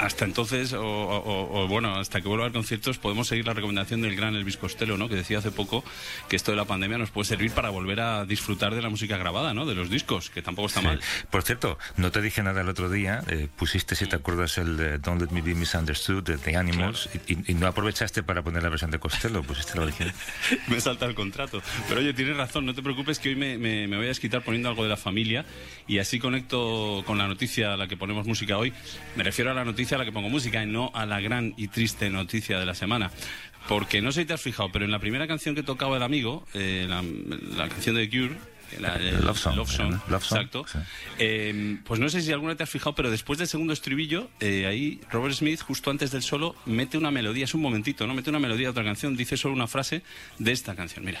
Speaker 30: hasta entonces o, bueno, hasta que vuelva a conciertos podemos seguir la recomendación del gran Elvis Costello, ¿no? Que decía hace poco que esto de la pandemia nos puede servir para volver a disfrutar de la música grabada, ¿no? De los discos, que tampoco está mal.
Speaker 2: Por cierto, no te dije nada el otro día, eh, pusiste, si te acuerdas, el de Don't Let Me Be Misunderstood de The Animals y, no aprovechaste para poner la versión de Costello, pusiste la original.
Speaker 30: me salta el contrato. Pero oye, tienes razón, no te preocupes que hoy me, me, voy a desquitar poniendo algo de la familia y así conecto con la noticia a la que ponemos música hoy. Me refiero a la noticia a la que pongo música y no a la gran y triste noticia de la semana. Porque no sé si te has fijado, pero en la primera canción que tocaba el amigo, eh, la, la canción de Cure, la,
Speaker 2: Love Song.
Speaker 30: exacto. Em, pues no sé si alguna te has fijado, pero después del segundo estribillo, eh, ahí Robert Smith, justo antes del solo, mete una melodía, es un momentito, ¿no? Mete una melodía de otra canción, dice solo una frase de esta canción, mira.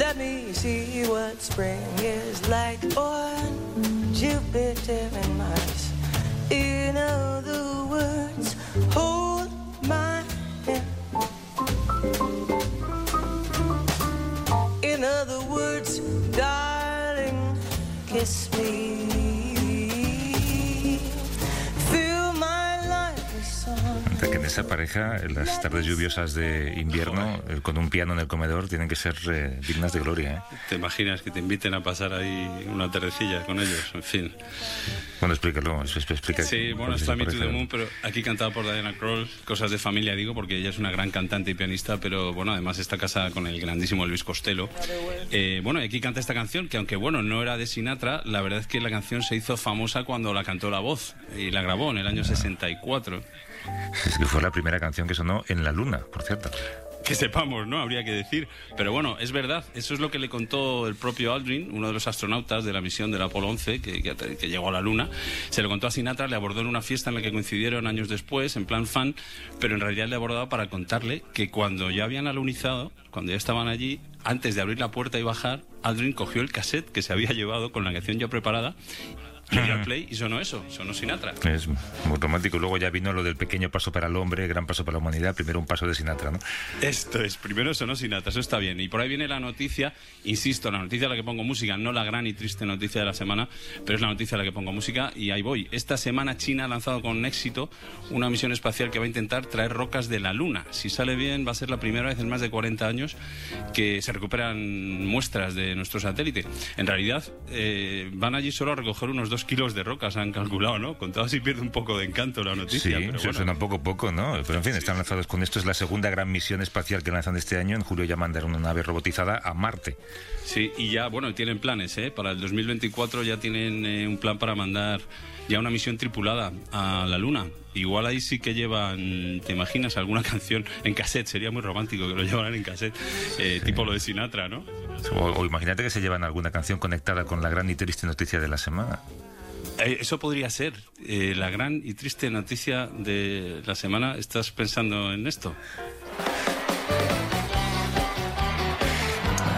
Speaker 32: Let me see what spring is like on Jupiter and Mars. In other words, hold my hand. In other words, darling, kiss me.
Speaker 2: Esa pareja, en las tardes lluviosas de invierno, eh, con un piano en el comedor, tienen que ser eh, dignas de gloria. ¿eh?
Speaker 30: ¿Te imaginas que te inviten a pasar ahí una tardecilla con ellos? En fin.
Speaker 2: Bueno, explícalo, explica.
Speaker 30: Sí, bueno, está Me the Moon, pero aquí cantado por Diana Kroll, cosas de familia digo, porque ella es una gran cantante y pianista, pero bueno, además está casada con el grandísimo Luis Costello. Eh, bueno, y aquí canta esta canción, que aunque bueno, no era de Sinatra, la verdad es que la canción se hizo famosa cuando la cantó La Voz y la grabó en el año 64.
Speaker 2: Es que fue la primera canción que sonó en la luna, por cierto.
Speaker 30: Que sepamos, ¿no? Habría que decir. Pero bueno, es verdad, eso es lo que le contó el propio Aldrin, uno de los astronautas de la misión del Apolo 11, que, que- que llegó a la Luna. Se lo contó a Sinatra, le abordó en una fiesta en la que coincidieron años después, en plan fan, pero en realidad le abordaba para contarle que cuando ya habían alunizado, cuando ya estaban allí, antes de abrir la puerta y bajar, Aldrin cogió el cassette que se había llevado con la canción ya preparada, al play y sonó eso, sonó Sinatra.
Speaker 2: Es muy romántico. Luego ya vino lo del pequeño paso para el hombre, gran paso para la humanidad. Primero un paso de Sinatra, ¿no?
Speaker 30: Esto es, primero sonó Sinatra, eso está bien. Y por ahí viene la noticia, insisto, la noticia a la que pongo música, no la gran y triste noticia de la semana, pero es la noticia a la que pongo música y ahí voy. Esta semana China ha lanzado con éxito una misión espacial que va a intentar traer rocas de la Luna. Si sale bien, va a ser la primera vez en más de 40 años que se recuperan muestras de nuestro satélite. En realidad, eh, van allí solo a recoger unos dos kilos de rocas, han calculado, ¿no? Contado si pierde un poco de encanto la noticia.
Speaker 2: Sí,
Speaker 30: pero
Speaker 2: eso
Speaker 30: bueno.
Speaker 2: suena poco poco, ¿no? Pero en fin, están lanzados con esto. Es la segunda gran misión espacial que lanzan este año. En julio ya mandaron una nave robotizada a Marte.
Speaker 30: Sí, y ya, bueno, tienen planes, ¿eh? Para el 2024 ya tienen eh, un plan para mandar ya una misión tripulada a la Luna. Igual ahí sí que llevan, ¿te imaginas? Alguna canción en cassette, sería muy romántico que lo llevaran en cassette, eh, tipo lo de Sinatra, ¿no?
Speaker 2: O, o imagínate que se llevan alguna canción conectada con la gran y triste noticia de la semana.
Speaker 30: Eh, eso podría ser eh, la gran y triste noticia de la semana. ¿Estás pensando en esto?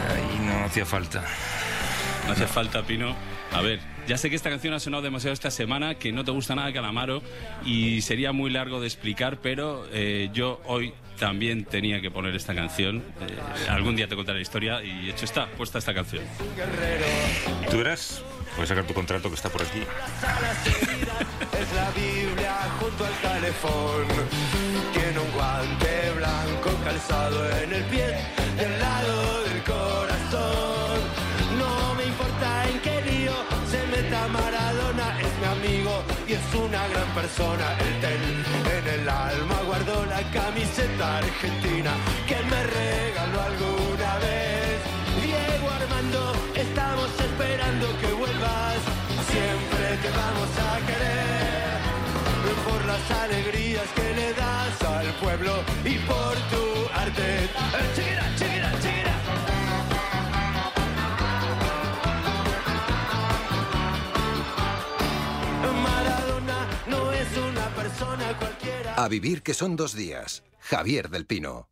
Speaker 2: Ahí no hacía falta.
Speaker 30: No hace falta, Pino. A ver, ya sé que esta canción ha sonado demasiado esta semana, que no te gusta nada Calamaro y sería muy largo de explicar, pero eh, yo hoy también tenía que poner esta canción. Eh, algún día te contaré la historia y hecho está, puesta esta canción.
Speaker 2: Tú verás. Voy a sacar tu contrato que está por aquí.
Speaker 32: Es la Biblia junto al calefón. Tiene un guante blanco calzado en el pie del lado del corazón. No me importa en qué lío se meta Maradona, es mi amigo y es una gran persona. El tel en el alma guardó la camiseta argentina que me regaló alguna vez. Diego Armando, estamos esperando que. Siempre te vamos a querer por las alegrías que le das al pueblo y por tu arte. Eh, chiquira, chiquira, chiquira. Maradona no es una persona cualquiera.
Speaker 29: A vivir que son dos días. Javier del Pino.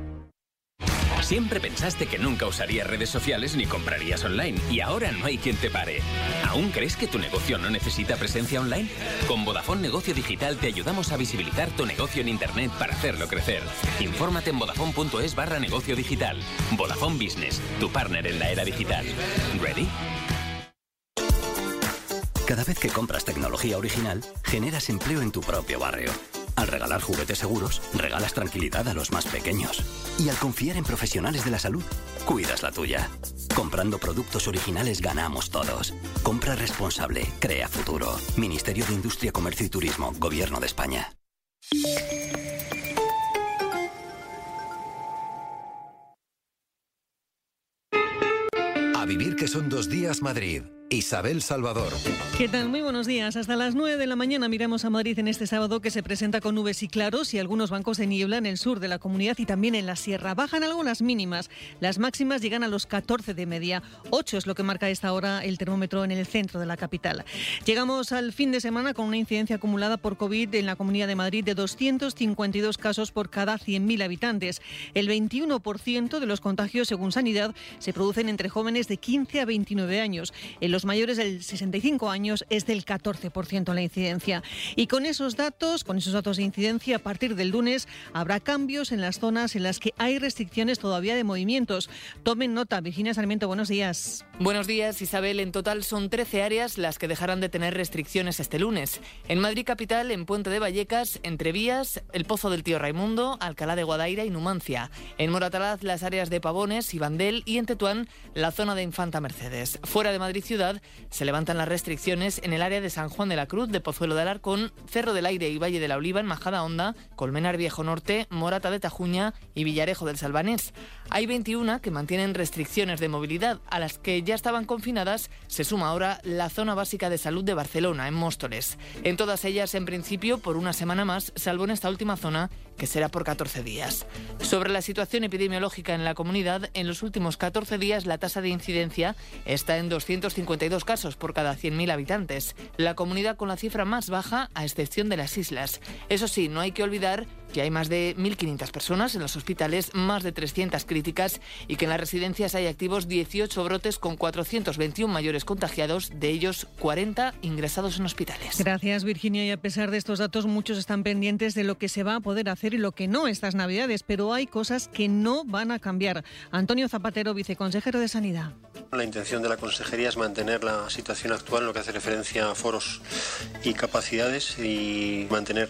Speaker 19: Siempre pensaste que nunca usarías redes sociales ni comprarías online y ahora no hay quien te pare. ¿Aún crees que tu negocio no necesita presencia online? Con Vodafone Negocio Digital te ayudamos a visibilizar tu negocio en Internet para hacerlo crecer. Infórmate en vodafone.es barra negocio digital. Vodafone Business, tu partner en la era digital. ¿Ready?
Speaker 33: Cada vez que compras tecnología original, generas empleo en tu propio barrio. Al regalar juguetes seguros, regalas tranquilidad a los más pequeños. Y al confiar en profesionales de la salud, cuidas la tuya. Comprando productos originales ganamos todos. Compra responsable, crea futuro. Ministerio de Industria, Comercio y Turismo, Gobierno de España.
Speaker 29: A vivir que son dos días Madrid. Isabel Salvador.
Speaker 34: ¿Qué tal? Muy buenos días. Hasta las 9 de la mañana miramos a Madrid en este sábado que se presenta con nubes y claros y algunos bancos de niebla en el sur de la comunidad y también en la sierra. Bajan algunas mínimas. Las máximas llegan a los 14 de media. 8 es lo que marca a esta hora el termómetro en el centro de la capital. Llegamos al fin de semana con una incidencia acumulada por COVID en la comunidad de Madrid de 252 casos por cada 100.000 habitantes. El 21% de los contagios, según Sanidad, se producen entre jóvenes de 15 a 29 años. En los mayores del 65 años es del 14% la incidencia. Y con esos datos, con esos datos de incidencia, a partir del lunes habrá cambios en las zonas en las que hay restricciones todavía de movimientos. Tomen nota. Virginia Sarmiento, buenos días.
Speaker 35: Buenos días, Isabel. En total son 13 áreas las que dejarán de tener restricciones este lunes. En Madrid capital, en Puente de Vallecas, entre Vías, el Pozo del Tío Raimundo, Alcalá de Guadaira y Numancia. En Moratalaz, las áreas de Pavones y Bandel y en Tetuán, la zona de Infanta Mercedes. Fuera de Madrid ciudad, se levantan las restricciones en el área de San Juan de la Cruz, de Pozuelo de Alarcón, Cerro del Aire y Valle de la Oliva en Majada Honda, Colmenar Viejo Norte, Morata de Tajuña y Villarejo del Salvanés. Hay 21 que mantienen restricciones de movilidad, a las que ya estaban confinadas se suma ahora la zona básica de salud de Barcelona, en Móstoles. En todas ellas, en principio, por una semana más, salvo en esta última zona, que será por 14 días. Sobre la situación epidemiológica en la comunidad, en los últimos 14 días la tasa de incidencia está en 252 casos por cada 100.000 habitantes, la comunidad con la cifra más baja a excepción de las islas. Eso sí, no hay que olvidar que hay más de 1.500 personas en los hospitales, más de 300 críticas y que en las residencias hay activos 18 brotes con 421 mayores contagiados, de ellos 40 ingresados en hospitales.
Speaker 34: Gracias, Virginia. Y a pesar de estos datos, muchos están pendientes de lo que se va a poder hacer y lo que no estas Navidades, pero hay cosas que no van a cambiar. Antonio Zapatero, viceconsejero de Sanidad.
Speaker 36: La intención de la consejería es mantener la situación actual en lo que hace referencia a foros y capacidades y mantener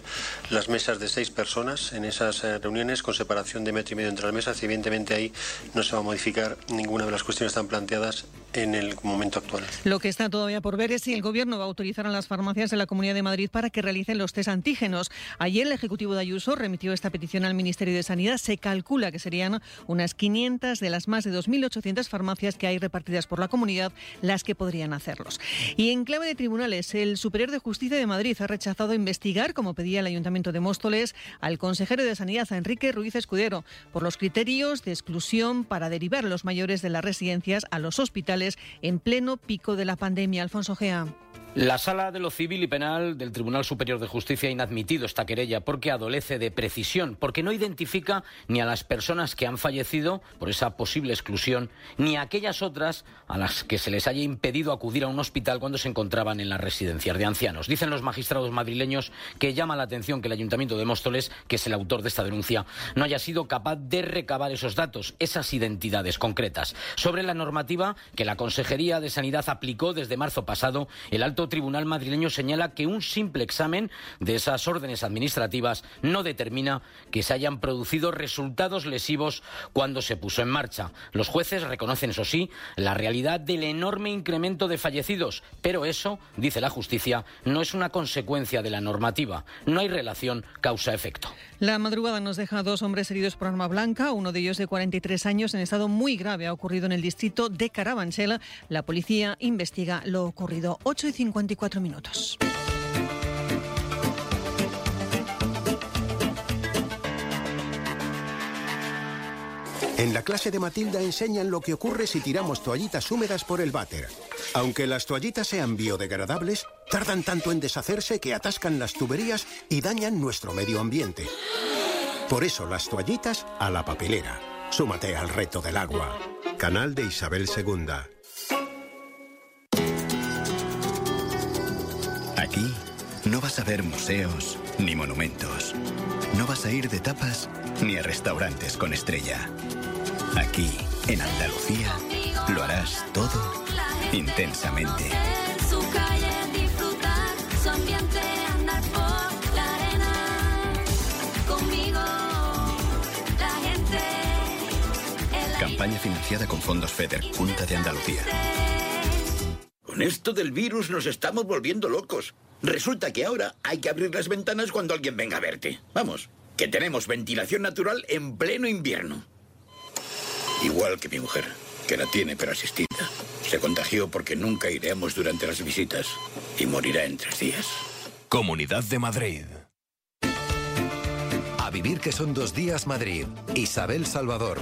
Speaker 36: las mesas de seis personas en esas eh, reuniones con separación de metro y medio entre las mesas evidentemente ahí no se va a modificar ninguna de las cuestiones tan planteadas en el momento actual.
Speaker 34: Lo que está todavía por ver es si el Gobierno va a autorizar a las farmacias de la Comunidad de Madrid para que realicen los test antígenos. Ayer el Ejecutivo de Ayuso remitió esta petición al Ministerio de Sanidad. Se calcula que serían unas 500 de las más de 2.800 farmacias que hay repartidas por la comunidad las que podrían hacerlos. Y en clave de tribunales, el Superior de Justicia de Madrid ha rechazado investigar, como pedía el Ayuntamiento de Móstoles, al consejero de Sanidad, Enrique Ruiz Escudero, por los criterios de exclusión para derivar los mayores de las residencias a los hospitales en pleno pico de la pandemia. Alfonso Gea.
Speaker 37: La Sala de lo Civil y Penal del Tribunal Superior de Justicia ha inadmitido esta querella porque adolece de precisión, porque no identifica ni a las personas que han fallecido por esa posible exclusión, ni a aquellas otras a las que se les haya impedido acudir a un hospital cuando se encontraban en las residencias de ancianos. Dicen los magistrados madrileños que llama la atención que el Ayuntamiento de Móstoles, que es el autor de esta denuncia, no haya sido capaz de recabar esos datos, esas identidades concretas. Sobre la normativa que la Consejería de Sanidad aplicó desde marzo pasado, el alto Tribunal madrileño señala que un simple examen de esas órdenes administrativas no determina que se hayan producido resultados lesivos cuando se puso en marcha. Los jueces reconocen, eso sí, la realidad del enorme incremento de fallecidos, pero eso, dice la justicia, no es una consecuencia de la normativa. No hay relación causa-efecto.
Speaker 34: La madrugada nos deja dos hombres heridos por arma blanca, uno de ellos de 43 años en estado muy grave. Ha ocurrido en el distrito de Carabanchel. La policía investiga lo ocurrido. 8 y 54 minutos.
Speaker 38: En la clase de Matilda enseñan lo que ocurre si tiramos toallitas húmedas por el váter. Aunque las toallitas sean biodegradables, tardan tanto en deshacerse que atascan las tuberías y dañan nuestro medio ambiente. Por eso las toallitas a la papelera. Súmate al reto del agua. Canal de Isabel II.
Speaker 39: Aquí no vas a ver museos ni monumentos. No vas a ir de tapas ni a restaurantes con estrella. Aquí, en Andalucía, lo harás todo intensamente. Campaña financiada con fondos FEDER, Junta de Andalucía.
Speaker 40: Con esto del virus nos estamos volviendo locos. Resulta que ahora hay que abrir las ventanas cuando alguien venga a verte. Vamos, que tenemos ventilación natural en pleno invierno. Igual que mi mujer, que la tiene pero asistida.
Speaker 24: Se contagió porque nunca iremos durante las visitas y morirá en tres días.
Speaker 23: Comunidad de Madrid. A vivir que son dos días Madrid. Isabel Salvador.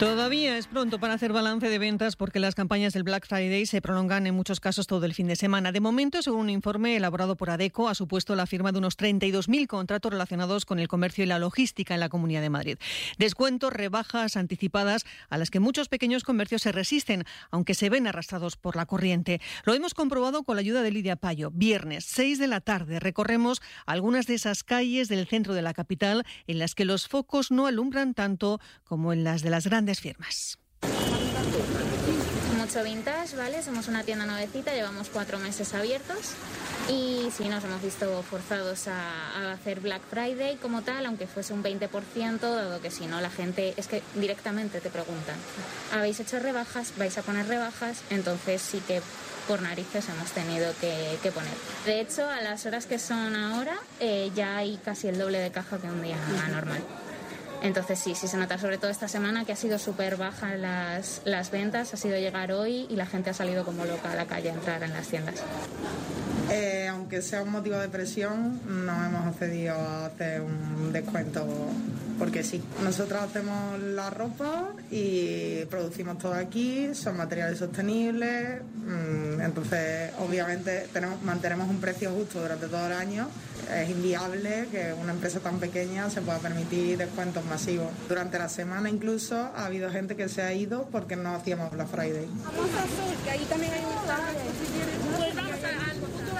Speaker 34: Todavía es pronto para hacer balance de ventas porque las campañas del Black Friday se prolongan en muchos casos todo el fin de semana. De momento, según un informe elaborado por ADECO, ha supuesto la firma de unos 32.000 contratos relacionados con el comercio y la logística en la Comunidad de Madrid. Descuentos, rebajas anticipadas a las que muchos pequeños comercios se resisten, aunque se ven arrastrados por la corriente. Lo hemos comprobado con la ayuda de Lidia Payo. Viernes, 6 de la tarde, recorremos algunas de esas calles del centro de la capital en las que los focos no alumbran tanto como en las de las grandes firmas.
Speaker 41: Mucho vintage, ¿vale? Somos una tienda nuevecita, llevamos cuatro meses abiertos y sí nos hemos visto forzados a, hacer Black Friday como tal, aunque fuese un 20%, dado que si no la gente es que directamente te preguntan, ¿habéis hecho rebajas? ¿Vais a poner rebajas? Entonces sí que por narices hemos tenido que, que poner. De hecho, a las horas que son ahora eh, ya hay casi el doble de caja que un día normal. Entonces sí, sí se nota sobre todo esta semana que ha sido súper baja las, las ventas, ha sido llegar hoy y la gente ha salido como loca a la calle a entrar en las tiendas.
Speaker 42: Eh, aunque sea un motivo de presión, no hemos accedido a hacer un descuento porque sí. Nosotros hacemos la ropa y producimos todo aquí, son materiales sostenibles, mm, entonces obviamente tenemos, mantenemos un precio justo durante todo el año. Es inviable que una empresa tan pequeña se pueda permitir descuentos masivos. Durante la semana incluso ha habido gente que se ha ido porque no hacíamos Black Friday.
Speaker 43: que ahí también hay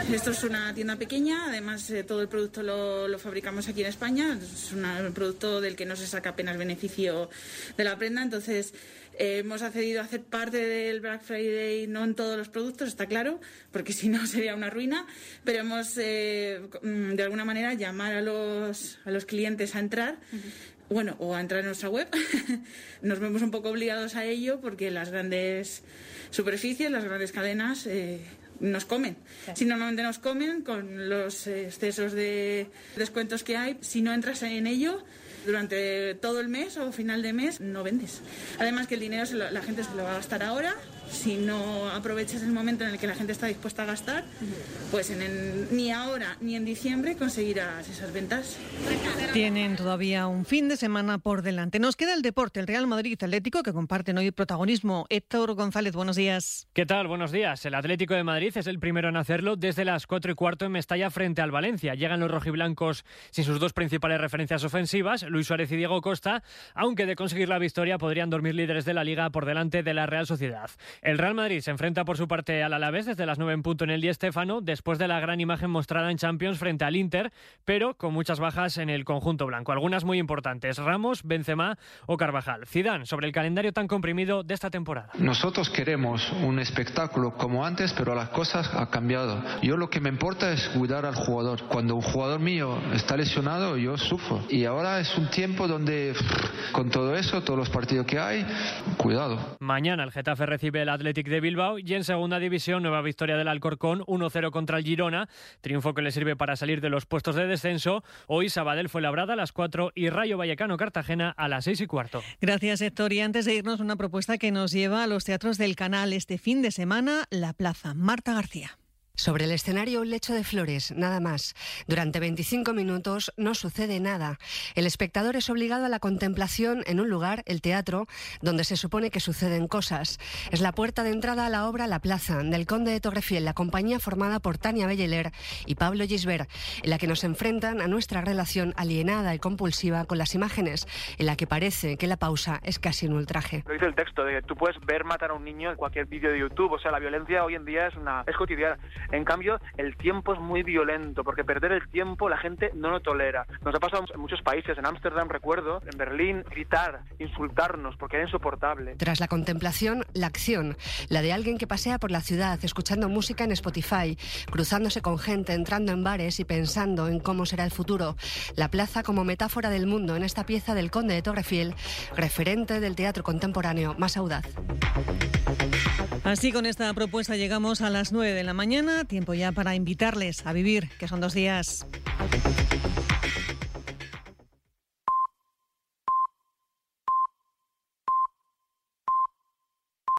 Speaker 44: Esto es una tienda pequeña, además eh, todo el producto lo, lo fabricamos aquí en España, es una- un producto del que no se saca apenas beneficio de la prenda, entonces eh, hemos accedido a hacer parte del Black Friday, no en todos los productos, está claro, porque si no sería una ruina, pero hemos eh, mm, de alguna manera llamar a los, a los clientes a entrar. Bueno, o a entrar en nuestra web. Nos vemos un poco obligados a ello porque las grandes superficies, las grandes cadenas eh, nos comen. Si normalmente nos comen con los excesos de descuentos que hay, si no entras en ello durante todo el mes o final de mes, no vendes. Además que el dinero se lo- la gente se lo va a gastar ahora. Si no aprovechas el momento en el que la gente está dispuesta a gastar, pues en el- ni ahora ni en diciembre conseguirás esas ventas.
Speaker 34: Tienen todavía un fin de semana por delante. Nos queda el deporte, el Real Madrid Atlético, que comparten hoy protagonismo. Héctor González, buenos días.
Speaker 3: ¿Qué tal? Buenos días. El Atlético de Madrid es el primero en hacerlo desde las 4 y cuarto en Mestalla frente al Valencia. Llegan los rojiblancos sin sus dos principales referencias ofensivas, Luis Suárez y Diego Costa, aunque de conseguir la victoria podrían dormir líderes de la liga por delante de la Real Sociedad. El Real Madrid se enfrenta por su parte al Alavés desde las 9 en punto en el Di Stéfano, después de la gran imagen mostrada en Champions frente al Inter, pero con muchas bajas en el conjunto blanco, algunas muy importantes, Ramos, Benzema o Carvajal. Zidane, sobre el calendario tan comprimido de esta temporada.
Speaker 37: Nosotros queremos un espectáculo como antes, pero las cosas han cambiado. Yo lo que me importa es cuidar al jugador. Cuando un jugador mío está lesionado, yo sufro. Y ahora es un tiempo donde, con todo eso, todos los partidos que hay, cuidado.
Speaker 3: Mañana el Getafe recibe el Athletic de Bilbao y en segunda división nueva victoria del Alcorcón 1-0 contra el Girona, triunfo que le sirve para salir de los puestos de descenso. Hoy Sabadell fue labrada a las 4 y Rayo Vallecano Cartagena a las 6 y cuarto.
Speaker 34: Gracias, Héctor. Y antes de irnos, una propuesta que nos lleva a los teatros del canal este fin de semana, La Plaza. Marta García.
Speaker 45: Sobre el escenario un lecho de flores, nada más. Durante 25 minutos no sucede nada. El espectador es obligado a la contemplación en un lugar, el teatro, donde se supone que suceden cosas. Es la puerta de entrada a la obra La Plaza, del Conde de Torrefiel, la compañía formada por Tania Belleler y Pablo Gisbert, en la que nos enfrentan a nuestra relación alienada y compulsiva con las imágenes, en la que parece que la pausa es casi un ultraje.
Speaker 46: Lo dice el texto, de que tú puedes ver matar a un niño en cualquier vídeo de YouTube, o sea, la violencia hoy en día es una es cotidiana. En cambio, el tiempo es muy violento, porque perder el tiempo la gente no lo tolera. Nos ha pasado en muchos países, en Ámsterdam recuerdo, en Berlín, gritar, insultarnos, porque era insoportable.
Speaker 45: Tras la contemplación, la acción, la de alguien que pasea por la ciudad escuchando música en Spotify, cruzándose con gente, entrando en bares y pensando en cómo será el futuro. La plaza como metáfora del mundo en esta pieza del Conde de Torrefiel, referente del teatro contemporáneo más audaz.
Speaker 34: Así con esta propuesta llegamos a las 9 de la mañana, tiempo ya para invitarles a vivir, que son dos días.